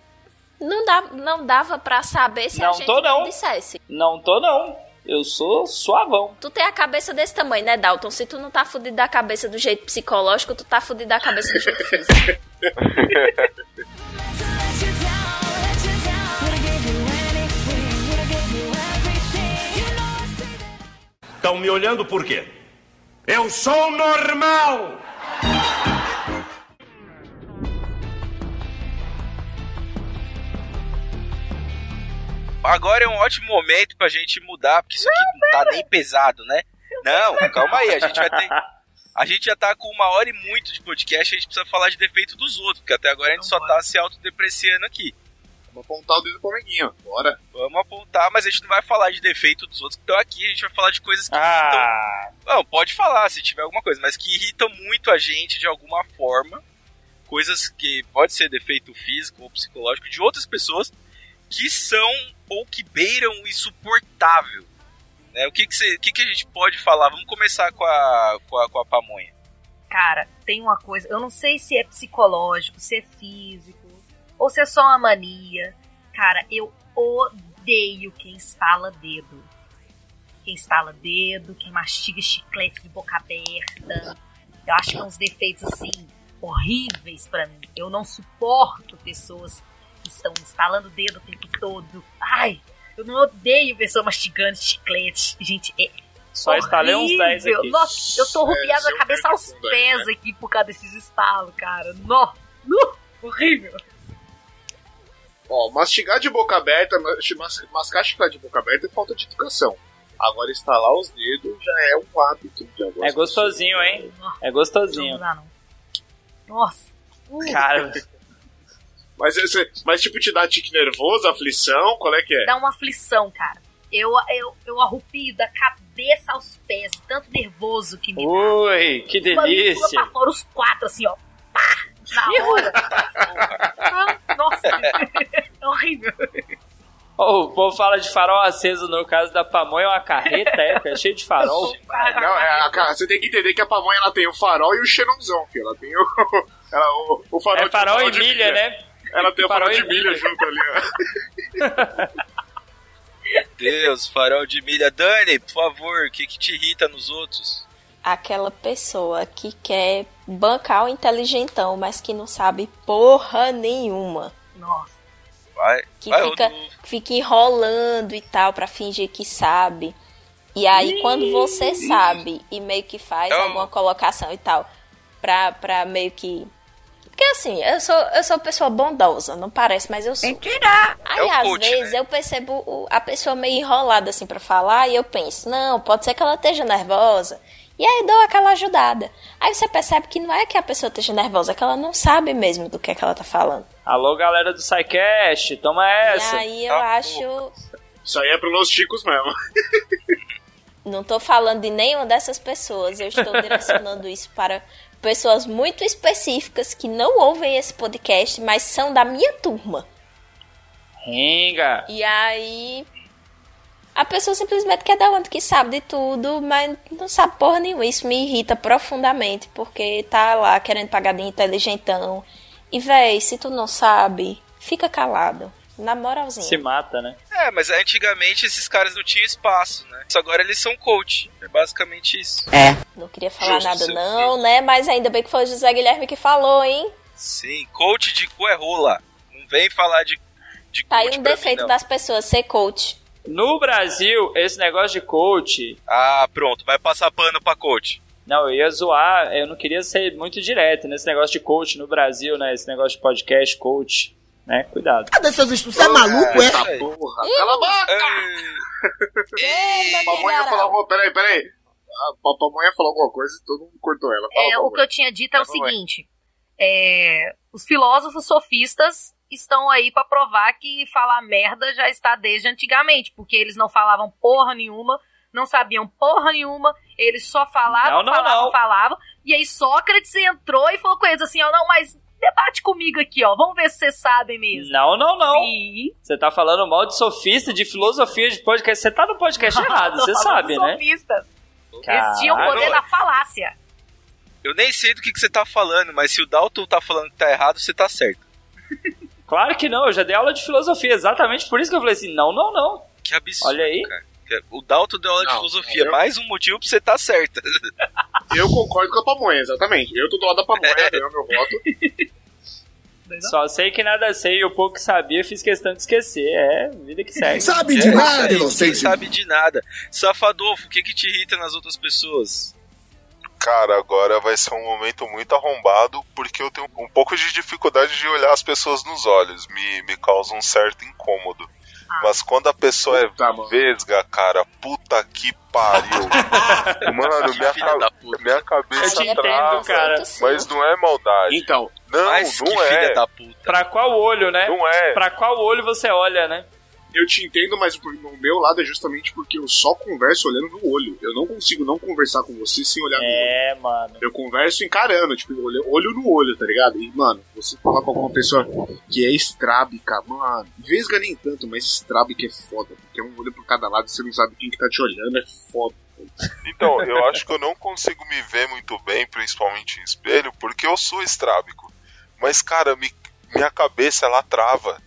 não, dá, não dava pra saber se a Não gente tô, não. dissesse. Não tô, não. Eu sou suavão. Tu tem a cabeça desse tamanho, né, Dalton? Se tu não tá fudido da cabeça do jeito psicológico, tu tá fudido da cabeça do jeito físico. Estão me olhando por quê? Eu sou normal! Agora é um ótimo momento pra gente mudar, porque isso aqui não tá nem pesado, né? Não, calma aí, a gente vai ter. A gente já tá com uma hora e muito de podcast, a gente precisa falar de defeito dos outros, porque até agora a gente só tá se autodepreciando aqui. Vamos apontar o dedo pro amiguinho. Bora. Vamos apontar, mas a gente não vai falar de defeito dos outros que estão aqui, a gente vai falar de coisas que Ah, irritam. Não, pode falar se tiver alguma coisa, mas que irritam muito a gente de alguma forma. Coisas que pode ser defeito físico ou psicológico de outras pessoas que são ou que beiram o insuportável. Né? O que, que, que, que a gente pode falar? Vamos começar com a, com a, com a pamonha. Cara, tem uma coisa, eu não sei se é psicológico, se é físico, ou se é só uma mania. Cara, eu odeio quem estala dedo. Quem estala dedo, quem mastiga chiclete de boca aberta. Eu acho que é uns defeitos assim horríveis pra mim. Eu não suporto pessoas que estão instalando dedo o tempo todo. Ai, eu não odeio pessoa mastigando chiclete. Gente, é, Só instalei uns 10 Horrível. aqui. Nossa, eu tô arrupiada seu a cabeça aos aí, pés né? aqui por causa desses estalos, cara. Nó, nó, horrível. Ó, mastigar de boca aberta, mas- mas- mascar chiclete de boca aberta é falta de educação. Agora, instalar os dedos já é um hábito de algumas É gostosinho, hein? É Não gostosinho. dá, não. Nossa. Uh, Cara, Mas, esse- mas tipo, te dá tique nervoso, aflição, qual é que é? dá uma aflição, cara. Eu, eu, eu arrupio da cabeça aos pés, de tanto nervoso que me dá. ui, que bagulho pula delícia. pra fora os quatro, assim, ó. Pá! Na hora. Ah, Nossa, é horrível. Oh, o povo fala de farol aceso no caso da pamonha, é uma carreta, é, é cheio de farol. Não, é, a você tem que entender que a pamonha ela tem o farol e o xenonzão, filho. Ela tem o, ela, o, o farol É farol e de milha, né? Ela tem o farol, Farol de milha junto ali, ó. Deus, farol de milha. Dani, por favor, o que, que te irrita nos outros? Aquela pessoa que quer bancar o inteligentão, mas que não sabe porra nenhuma. Nossa. Vai, Que vai, fica, fica enrolando e tal pra fingir que sabe. E aí quando você sabe e meio que faz É alguma colocação e tal, pra, pra meio que. Porque assim, eu sou, eu sou pessoa bondosa, não parece, mas eu sou. Mentira! Aí É às coach, vezes né? eu percebo a pessoa meio enrolada assim pra falar e eu penso, não, pode ser que ela esteja nervosa. E aí dou aquela ajudada. Aí você percebe que não é que a pessoa esteja nervosa, é que ela não sabe mesmo do que é que ela tá falando. Alô, galera do SciCast, toma essa. E aí eu Ah, acho. Isso aí é pro Los Chicos mesmo. Não tô falando de nenhuma dessas pessoas. Eu estou direcionando isso para pessoas muito específicas que não ouvem esse podcast, mas são da minha turma. Ringa. E aí. A pessoa simplesmente quer dar onde que sabe de tudo, mas não sabe porra nenhuma. Isso me irrita profundamente, porque tá lá querendo pagar de inteligentão. E, véi, se tu não sabe, fica calado. Na moralzinha. Se mata, né? É, mas antigamente esses caras não tinham espaço, né? Isso agora eles são coach. É basicamente isso. Não queria falar Justo, nada, não, né? Mas ainda bem que foi o José Guilherme que falou, hein? Sim, coach de cu é rola. Não vem falar de, de Tá aí coach um pra mim, defeito não. das pessoas, ser coach. No Brasil, esse negócio de coach. Ah, pronto, vai passar pano pra coach. Não, eu ia zoar, eu não queria ser muito direto nesse negócio de coach no Brasil, né? Esse negócio de podcast, coach, né? Cuidado. Cadê seus estudos? Você é maluco, é? Porra, cala a boca! Ei, A pamonha falou alguma... Peraí, peraí. A a pamonha falou alguma coisa e todo mundo cortou ela. Fala, É, o que eu tinha dito é o seguinte: é, os filósofos sofistas estão aí pra provar que falar merda já está desde antigamente, porque eles não falavam porra nenhuma, não sabiam porra nenhuma, eles só falavam, Não, não, falavam, não. falavam, e aí Sócrates entrou e falou com eles assim: ó, não, mas debate comigo aqui, ó, vamos ver se vocês sabem mesmo. Não, não, não. Sim. Você tá falando mal de sofista, de filosofia de podcast. Você tá no podcast errado, você sabe, né? Sofistas. Eles tinham o Caralho. poder da falácia. Eu nem sei do que, que você tá falando, mas se o Dalton tá falando que tá errado, você tá certo. Claro que não, eu já dei aula de filosofia, exatamente por isso que eu falei assim, não, não, não. Que absurdo. Olha aí. cara. O Dalton deu aula de Não, filosofia. eu- Mais um motivo pra você tá certa. Eu concordo com a pamonha, exatamente. Eu tô do lado da pamonha, ganhou meu voto. Só sei que nada sei, e o pouco que sabia fiz questão de esquecer. É, vida que segue. Sabe É de isso nada, inocente. Sabe de nada. Safadolfo, o que que te irrita nas outras pessoas? Cara, agora vai ser um momento muito arrombado, porque eu tenho um pouco de dificuldade de olhar as pessoas nos olhos. Me, me causa um certo incômodo. Mas quando a pessoa é Puta, mano. vesga, cara, puta que pariu. Mano, minha, Filha ca- minha Eu cabeça te entendo, trava. cara. Mas não é maldade. Então, Não, Mas que não filha é. da puta. Pra qual olho, né? Não é. Pra qual olho você olha, né? Eu te entendo, mas o no meu lado é justamente porque eu só converso olhando no olho. Eu não consigo não conversar com você sem olhar no olho. É, mano. Eu converso encarando, tipo, olho, olho no olho, tá ligado? E, mano, você falar com alguma pessoa que é estrábica, mano, vesga nem tanto, mas estrábica é foda, porque é um olho por cada lado e você não sabe quem que tá te olhando, é foda. Então, eu acho que eu não consigo me ver muito bem, principalmente em espelho, porque eu sou estrábico. Mas, cara, me- minha cabeça, ela trava.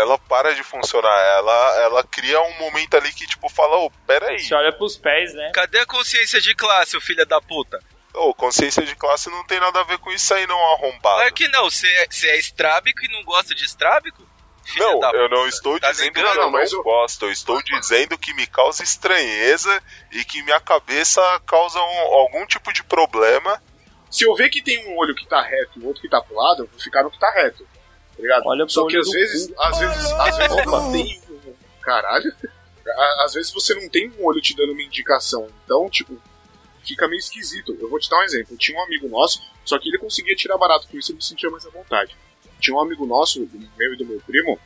Ela para de funcionar. Ela, ela cria um momento ali que, tipo, fala, ô, peraí. Você olha pros pés, né? Cadê a consciência de classe, ô filha da puta? Ô, consciência de classe não tem nada a ver com isso aí, não, arrombado. Claro que não, você é, você é estrábico e não gosta de estrábico? filha Não, eu não estou Tá dizendo que eu Não, eu- gosto, eu estou dizendo que me causa estranheza e que minha cabeça causa um- algum tipo de problema. Se eu ver que tem um olho que tá reto e o outro que tá pro lado, eu vou ficar no que tá reto. Tá ligado? Olha pro Só que às vezes, às vezes, às vezes não tem. um- Caralho. Às vezes você não tem um olho te dando uma indicação. Então, tipo, fica meio esquisito. Eu vou te dar um exemplo. Tinha um amigo nosso, só que ele conseguia tirar barato com isso e me sentia mais à vontade. Tinha um amigo nosso, do meu e do meu primo,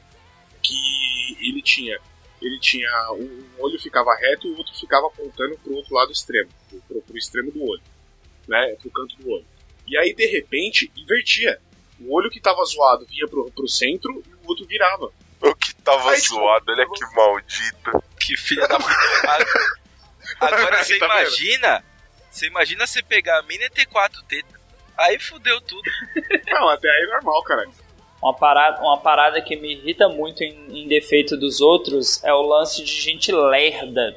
que ele tinha. Ele tinha. Um um olho ficava reto e o outro ficava apontando pro outro lado extremo. Pro, pro extremo do olho. Né? Pro canto do olho. E aí, de repente, invertia. O olho que tava zoado vinha pro, pro centro e o outro virava. O que tava Aí, tipo, zoado, olha que maldito. Que filha da Agora você Tá vendo? imagina. Você imagina você pegar a mina e ter quatro tetas. Aí fudeu tudo. Não, até aí é normal, cara. Uma parada, uma parada que me irrita muito em, em defeito dos outros é o lance de gente lerda.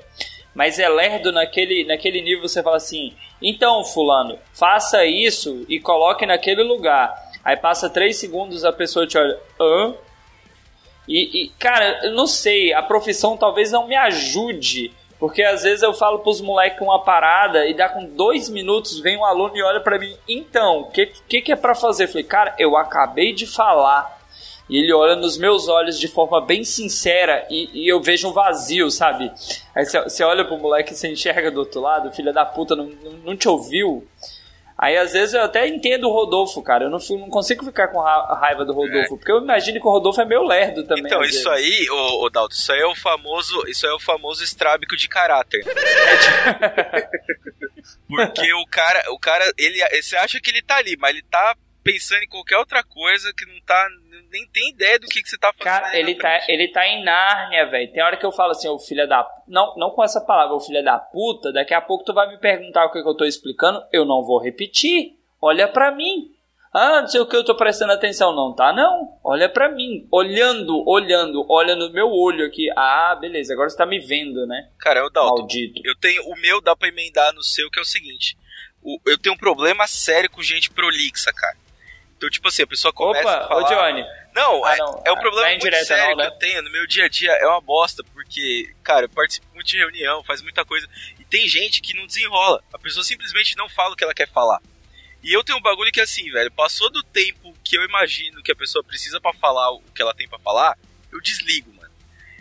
Mas é lerdo naquele, naquele nível você fala assim: então, Fulano, faça isso e coloque naquele lugar. Aí passa três segundos, a pessoa te olha, hã? E, e, cara, eu não sei, a profissão talvez não me ajude. Porque às vezes eu falo pros moleques uma parada e dá com dois minutos, vem um aluno e olha pra mim, então, o que, que, que é pra fazer? Eu falei, cara, eu acabei de falar. E ele olha nos meus olhos de forma bem sincera e, e eu vejo um vazio, sabe? Aí você- você olha pro moleque e você enxerga do outro lado, filha da puta, não, não, não te ouviu. Aí às vezes eu até entendo o Rodolfo, cara. Eu não, não consigo ficar com ra- raiva do Rodolfo, porque eu imagino que o Rodolfo é meio lerdo também. Então, isso vezes. aí, ô, ô Dalton, isso aí é o famoso. Isso é o famoso estrábico de caráter. Porque o cara, o cara, ele, você acha que ele tá ali, mas ele tá pensando em qualquer outra coisa que não tá. Nem tem ideia do que, que você tá fazendo. Cara, ele tá, frente. ele tá em Nárnia, velho. Tem hora que eu falo assim, ô filha da. Não, não com essa palavra, ô filha da puta. Daqui a pouco tu vai me perguntar o que, que eu tô explicando. Eu não vou repetir. Olha pra mim. Ah, não sei o que eu tô prestando atenção. Não tá, não. Olha pra mim. Olhando, olhando, olha no meu olho aqui. Ah, beleza. Agora você tá me vendo, né? Cara, ô Dalton, Maldito. eu tenho. O meu dá pra emendar no seu, que é o seguinte. o- eu tenho um problema sério com gente prolixa, cara. Então, tipo assim, a pessoa começa a Opa, falar... ô Johnny. Não, Ah, é, não. é um Ah, problema é muito sério não, né? que eu tenho no meu dia a dia. É uma bosta, porque, cara, eu participo muito de reunião, faz muita coisa. E tem gente que não desenrola. A pessoa simplesmente não fala o que ela quer falar. E eu tenho um bagulho que é assim, velho, passou do tempo que eu imagino que a pessoa precisa pra falar o que ela tem pra falar, eu desligo, mano.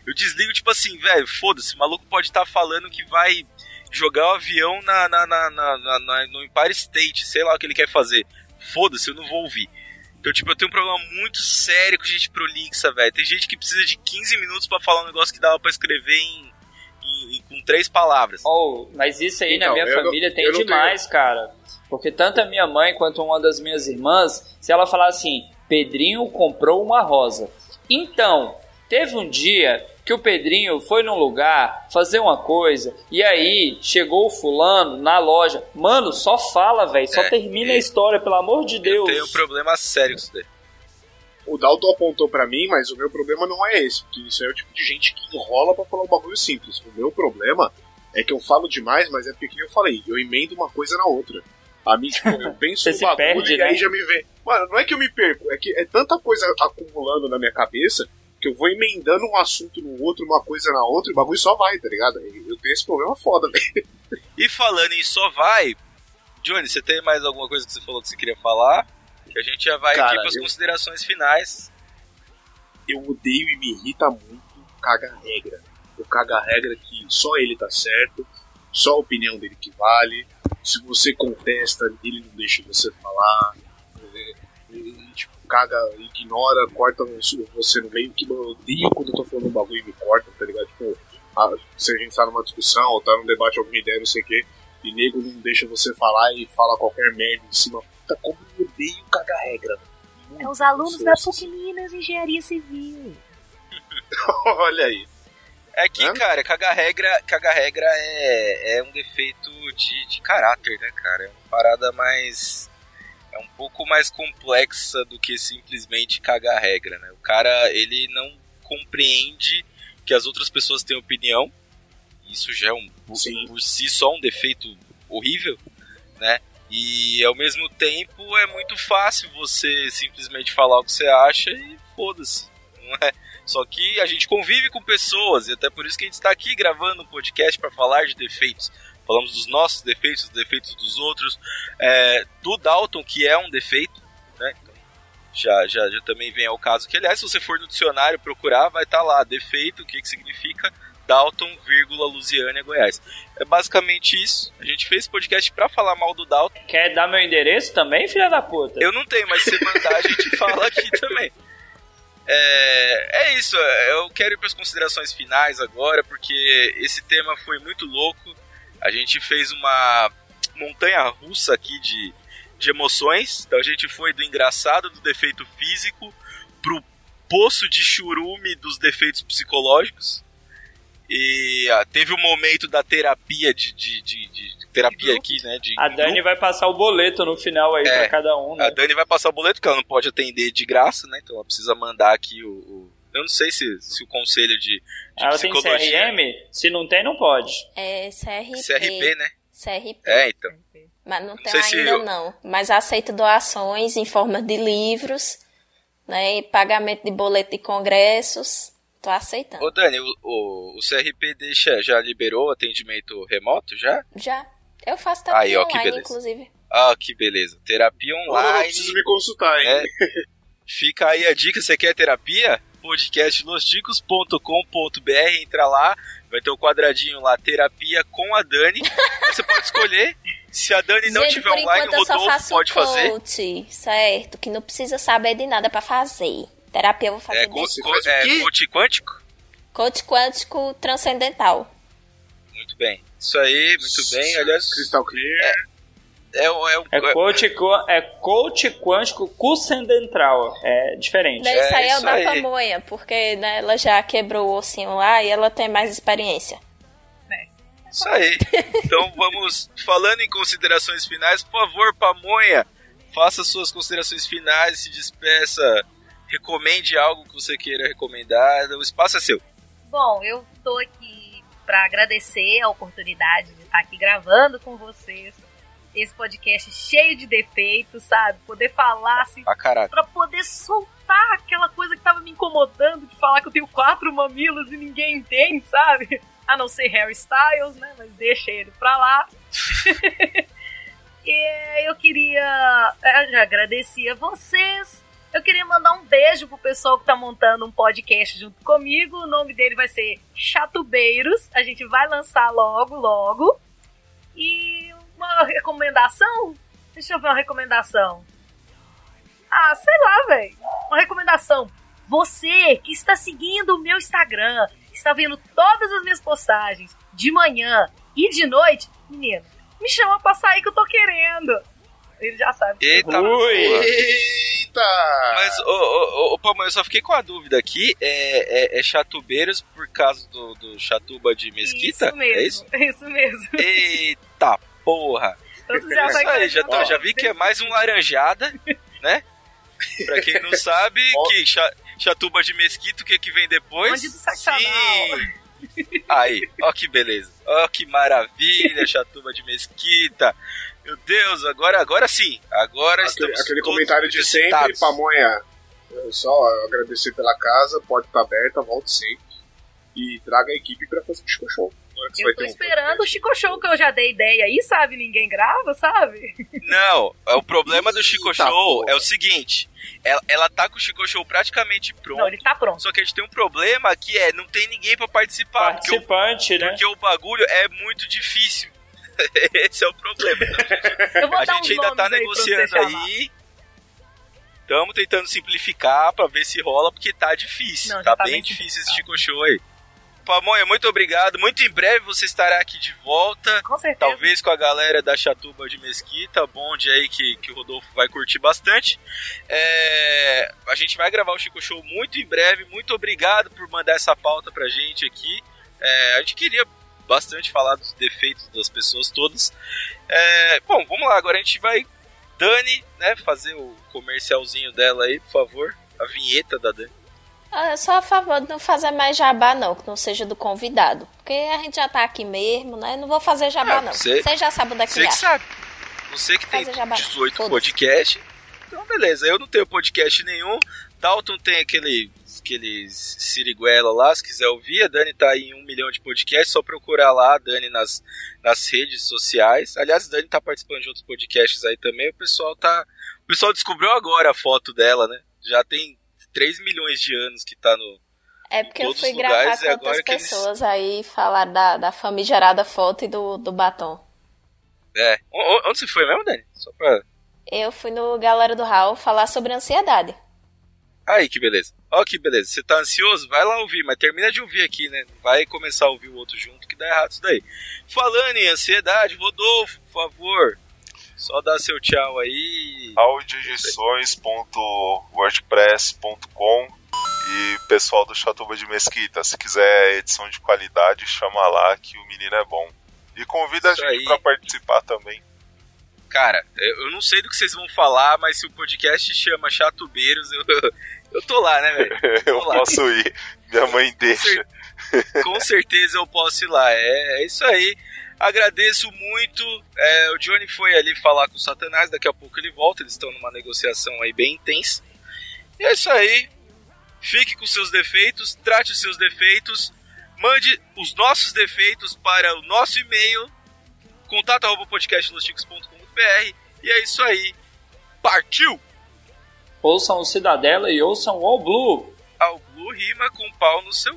Eu desligo, tipo assim, velho, foda-se, o maluco pode estar falando que vai jogar o avião na, na- na- na- no Empire State, sei lá o que ele quer fazer. Foda-se, eu não vou ouvir. Então, tipo, eu tenho um problema muito sério com gente prolixa, velho. Tem gente que precisa de 15 minutos pra falar um negócio que dava pra escrever em, em- em- com três palavras. Oh, mas isso aí na Então, minha eu não- família tem demais, cara. Porque tanto a minha mãe quanto uma das minhas irmãs, se ela falar assim, Pedrinho comprou uma rosa. Então, teve um dia que o Pedrinho foi num lugar fazer uma coisa e aí chegou o fulano na loja. Mano, só fala, velho. Só É, termina é. a história, pelo amor de Eu Deus. tenho um problema sério com isso daí. O Dalton apontou pra mim, mas o meu problema não é esse. Porque isso é o tipo de gente que enrola pra falar um bagulho simples. O meu problema é que eu falo demais, mas é porque, como eu falei, eu emendo uma coisa na outra. A mim, tipo, eu penso um bagulho perde, e né? aí já me vem. Mano, não é que eu me perco, é que é tanta coisa acumulando na minha cabeça que eu vou emendando um assunto no outro, uma coisa na outra, e o bagulho só vai, tá ligado? Eu tenho esse problema foda, velho. E falando em só vai, Johnny, você tem mais alguma coisa que você falou que você queria falar? Que a gente já vai Cara, aqui para as eu- considerações finais. eu odeio e me irrita muito caga-regra. O caga-regra que só ele tá certo, só a opinião dele que vale. Se você contesta, ele não deixa você falar. Caga, ignora, corta você no meio. Que eu odeio quando eu tô falando um bagulho e me cortam, tá ligado? Tipo, ah, se a gente tá numa discussão ou tá num debate, alguma ideia, não sei o quê, e nego não deixa você falar e fala qualquer merda em cima. Puta, como eu odeio caga-regra. É os alunos da PUC Minas Engenharia Civil. Olha aí. É que, Hã? cara, cagar regra, cagar regra é, é um defeito de, de caráter, né, cara? É uma parada mais. É um pouco mais complexa do que simplesmente cagar regra, né? O cara, ele não compreende que as outras pessoas têm opinião. Isso já é um, Sim. por si só um defeito horrível, né? E ao mesmo tempo é muito fácil você simplesmente falar o que você acha e foda-se. Não é, Só que a gente convive com pessoas e até por isso que a gente está aqui gravando um podcast para falar de defeitos. Falamos dos nossos defeitos, dos defeitos dos outros, é, do Dalton, que é um defeito, né? Então, já, já, já também vem ao caso que, aliás, se você for no dicionário procurar, vai estar lá, defeito, o que, que significa Dalton, vírgula, Lusiânia, Goiás. É basicamente isso. A gente fez esse podcast pra falar mal do Dalton. Quer dar meu endereço também, filha da puta? Eu não tenho, mas se mandar, a gente fala aqui também. É, é isso, eu quero ir para as considerações finais agora, porque esse tema foi muito louco. A gente fez uma montanha russa aqui de, de emoções. Então a gente foi do engraçado do defeito físico pro poço de churume dos defeitos psicológicos. E ah, teve o momento da terapia de, de, de- de- terapia aqui, né? De A Dani vai passar o boleto no final aí É, pra cada um, né? a Dani vai passar o boleto, que ela não pode atender de graça, né? Então ela precisa mandar aqui o. o- eu não sei se, se o conselho de, de Ela tem psicologia. CRM? Se não tem, não pode. É CRP. CRP, né? CRP. É, então. Mas não tem sei se ainda eu- não. Mas aceita doações em forma de livros, né? E pagamento de boleto de congressos. Tô aceitando. Ô Dani, o, o, o CRP deixa, já liberou atendimento remoto já? Já. Eu faço Aí, terapia ó, que online, beleza. inclusive. Ah, que beleza. Terapia Eu online. preciso me consultar, hein? É. Fica aí a dica, você quer terapia? podcastlosticos.com.br, entra lá, vai ter o quadradinho lá, terapia com a Dani. Você pode escolher. Se a Dani não Gente, tiver online, o eu só Rodolfo faço pode fazer. coach, certo? Que não precisa saber de nada pra fazer. Terapia eu vou fazer É, de co Você co faz o é coach quântico? coach quântico transcendental. Muito bem. Isso aí, muito bem. Aliás, Crystal Clear. é, é, o- É coach, qu- é coach quântico cucendentral. É diferente. Daí isso aí é o isso da aí. pamonha, porque né, ela já quebrou o ossinho lá e ela tem mais experiência. Isso aí. Então vamos falando em considerações finais, por favor, Pamonha, faça suas considerações finais, se despeça, recomende algo que você queira recomendar. O espaço é seu. Bom, eu tô aqui para agradecer a oportunidade de estar aqui gravando com vocês esse podcast cheio de defeitos, sabe? Poder falar assim, Pra caralho. pra poder soltar aquela coisa que tava me incomodando de falar que eu tenho quatro mamilos e ninguém tem, sabe? A não ser Harry Styles, né? Mas deixa ele pra lá. e eu queria. Eu já agradeci a vocês. Eu queria mandar um beijo pro pessoal que tá montando um podcast junto comigo. O nome dele vai ser Chatubeiros. A gente vai lançar logo, logo. E uma recomendação? Deixa eu ver uma recomendação. Ah, sei lá, velho. Uma recomendação. Você que está seguindo o meu Instagram, está vendo todas as minhas postagens de manhã e de noite, menino, me chama pra sair que eu tô querendo. Ele já sabe. Eita, Ui. Eita! Mas, ô, ô, ô, Pamonha, eu só fiquei com a dúvida aqui. É, é, é Chatubeiros por causa do, do Chatuba de Mesquita? Isso mesmo. É isso? Isso mesmo. Eita porra! Então já Isso aí, já, já vi que é mais um laranjada, né? Pra quem não sabe, que cha- chatuba de mesquita, o que que vem depois? Do. Sim! Aí, ó que beleza. Ó que maravilha, chatuba de mesquita. Meu Deus, agora, agora sim. Agora Aquele, estamos aquele comentário de sempre. Pamonha. é Só agradecer pela casa, porta tá aberta, volte sempre. E traga a equipe pra fazer o Show. Eu tô ter um esperando o. Chico Show que eu já dei ideia aí, sabe? Ninguém grava, sabe? Não, é o problema do Chico Eita, Show porra. é o seguinte. Ela, ela tá com o Chico Show praticamente pronto. Não, ele tá pronto. Só que a gente tem um problema que é, não tem ninguém pra participar. Porque o Participante, né? Porque o bagulho é muito difícil. Esse é o problema. Eu vou A dar gente ainda tá negociando aí. Estamos tentando simplificar pra ver se rola, porque tá difícil. Não, tá, tá bem bem difícil esse Chico Show aí. Pamonha, muito obrigado. Muito em breve você estará aqui de volta. Com certeza. Talvez com a galera da Chatuba de Mesquita, bonde aí que, que o Rodolfo vai curtir bastante. É, a gente vai gravar o Chico Show muito em breve. Muito obrigado por mandar essa pauta pra gente aqui. É, a gente queria bastante falar dos defeitos das pessoas todas. É, bom, vamos lá, agora a gente vai. Dani, né, fazer o comercialzinho dela aí, por favor. A vinheta da Dani. Ah, Eu sou a favor de não fazer mais jabá, não, que não seja do convidado. Porque a gente já tá aqui mesmo, né? Não vou fazer jabá, Ah, não. você- Você já sabe onde é que Você que acha. sabe. Você que tem Fazer jabá. 18 Foda-se. podcasts. Então, beleza. Eu não tenho podcast nenhum. Dalton tem aquele aqueles siriguela lá, se quiser ouvir, a Dani tá em um milhão de podcasts, só procurar lá a Dani nas, nas redes sociais. Aliás, a Dani tá participando de outros podcasts aí também, o pessoal tá... O pessoal descobriu agora a foto dela, né? Já tem 3 milhões de anos que tá no... É porque eu fui gravar lugares, com outras que eles- pessoas aí falaram da, da famigerada foto e do, do batom. É. Onde você foi mesmo, Dani? Só pra... Eu fui no Galera do Raul falar sobre ansiedade. Aí, que beleza. Ó, que beleza. Você tá ansioso? Vai lá ouvir, mas termina de ouvir aqui, né? Vai começar a ouvir o outro junto que dá errado isso daí. Falando em ansiedade, Rodolfo, por favor. Só dá seu tchau aí. audioedições.wordpress.com e pessoal do Chatuba de Mesquita, se quiser edição de qualidade, chama lá que o menino é bom. E convida Isso a gente pra participar também. Cara, eu eu não sei do que vocês vão falar, mas se o podcast chama Chatubeiros, eu, eu tô lá, né, velho? Eu lá. posso ir. Minha mãe deixa. Com certeza eu posso ir lá. É, é isso aí. Agradeço muito. É, o Johnny foi ali falar com o Satanás, daqui a pouco ele volta. Eles estão numa negociação aí bem intensa. E é isso aí. Fique com seus defeitos, trate os seus defeitos, mande os nossos defeitos para o nosso e-mail contato@podcastlosticos.com.br e é isso aí. Partiu! Ouçam o Cidadela e ouçam o All Blue. Ao Blue rima com pau no seu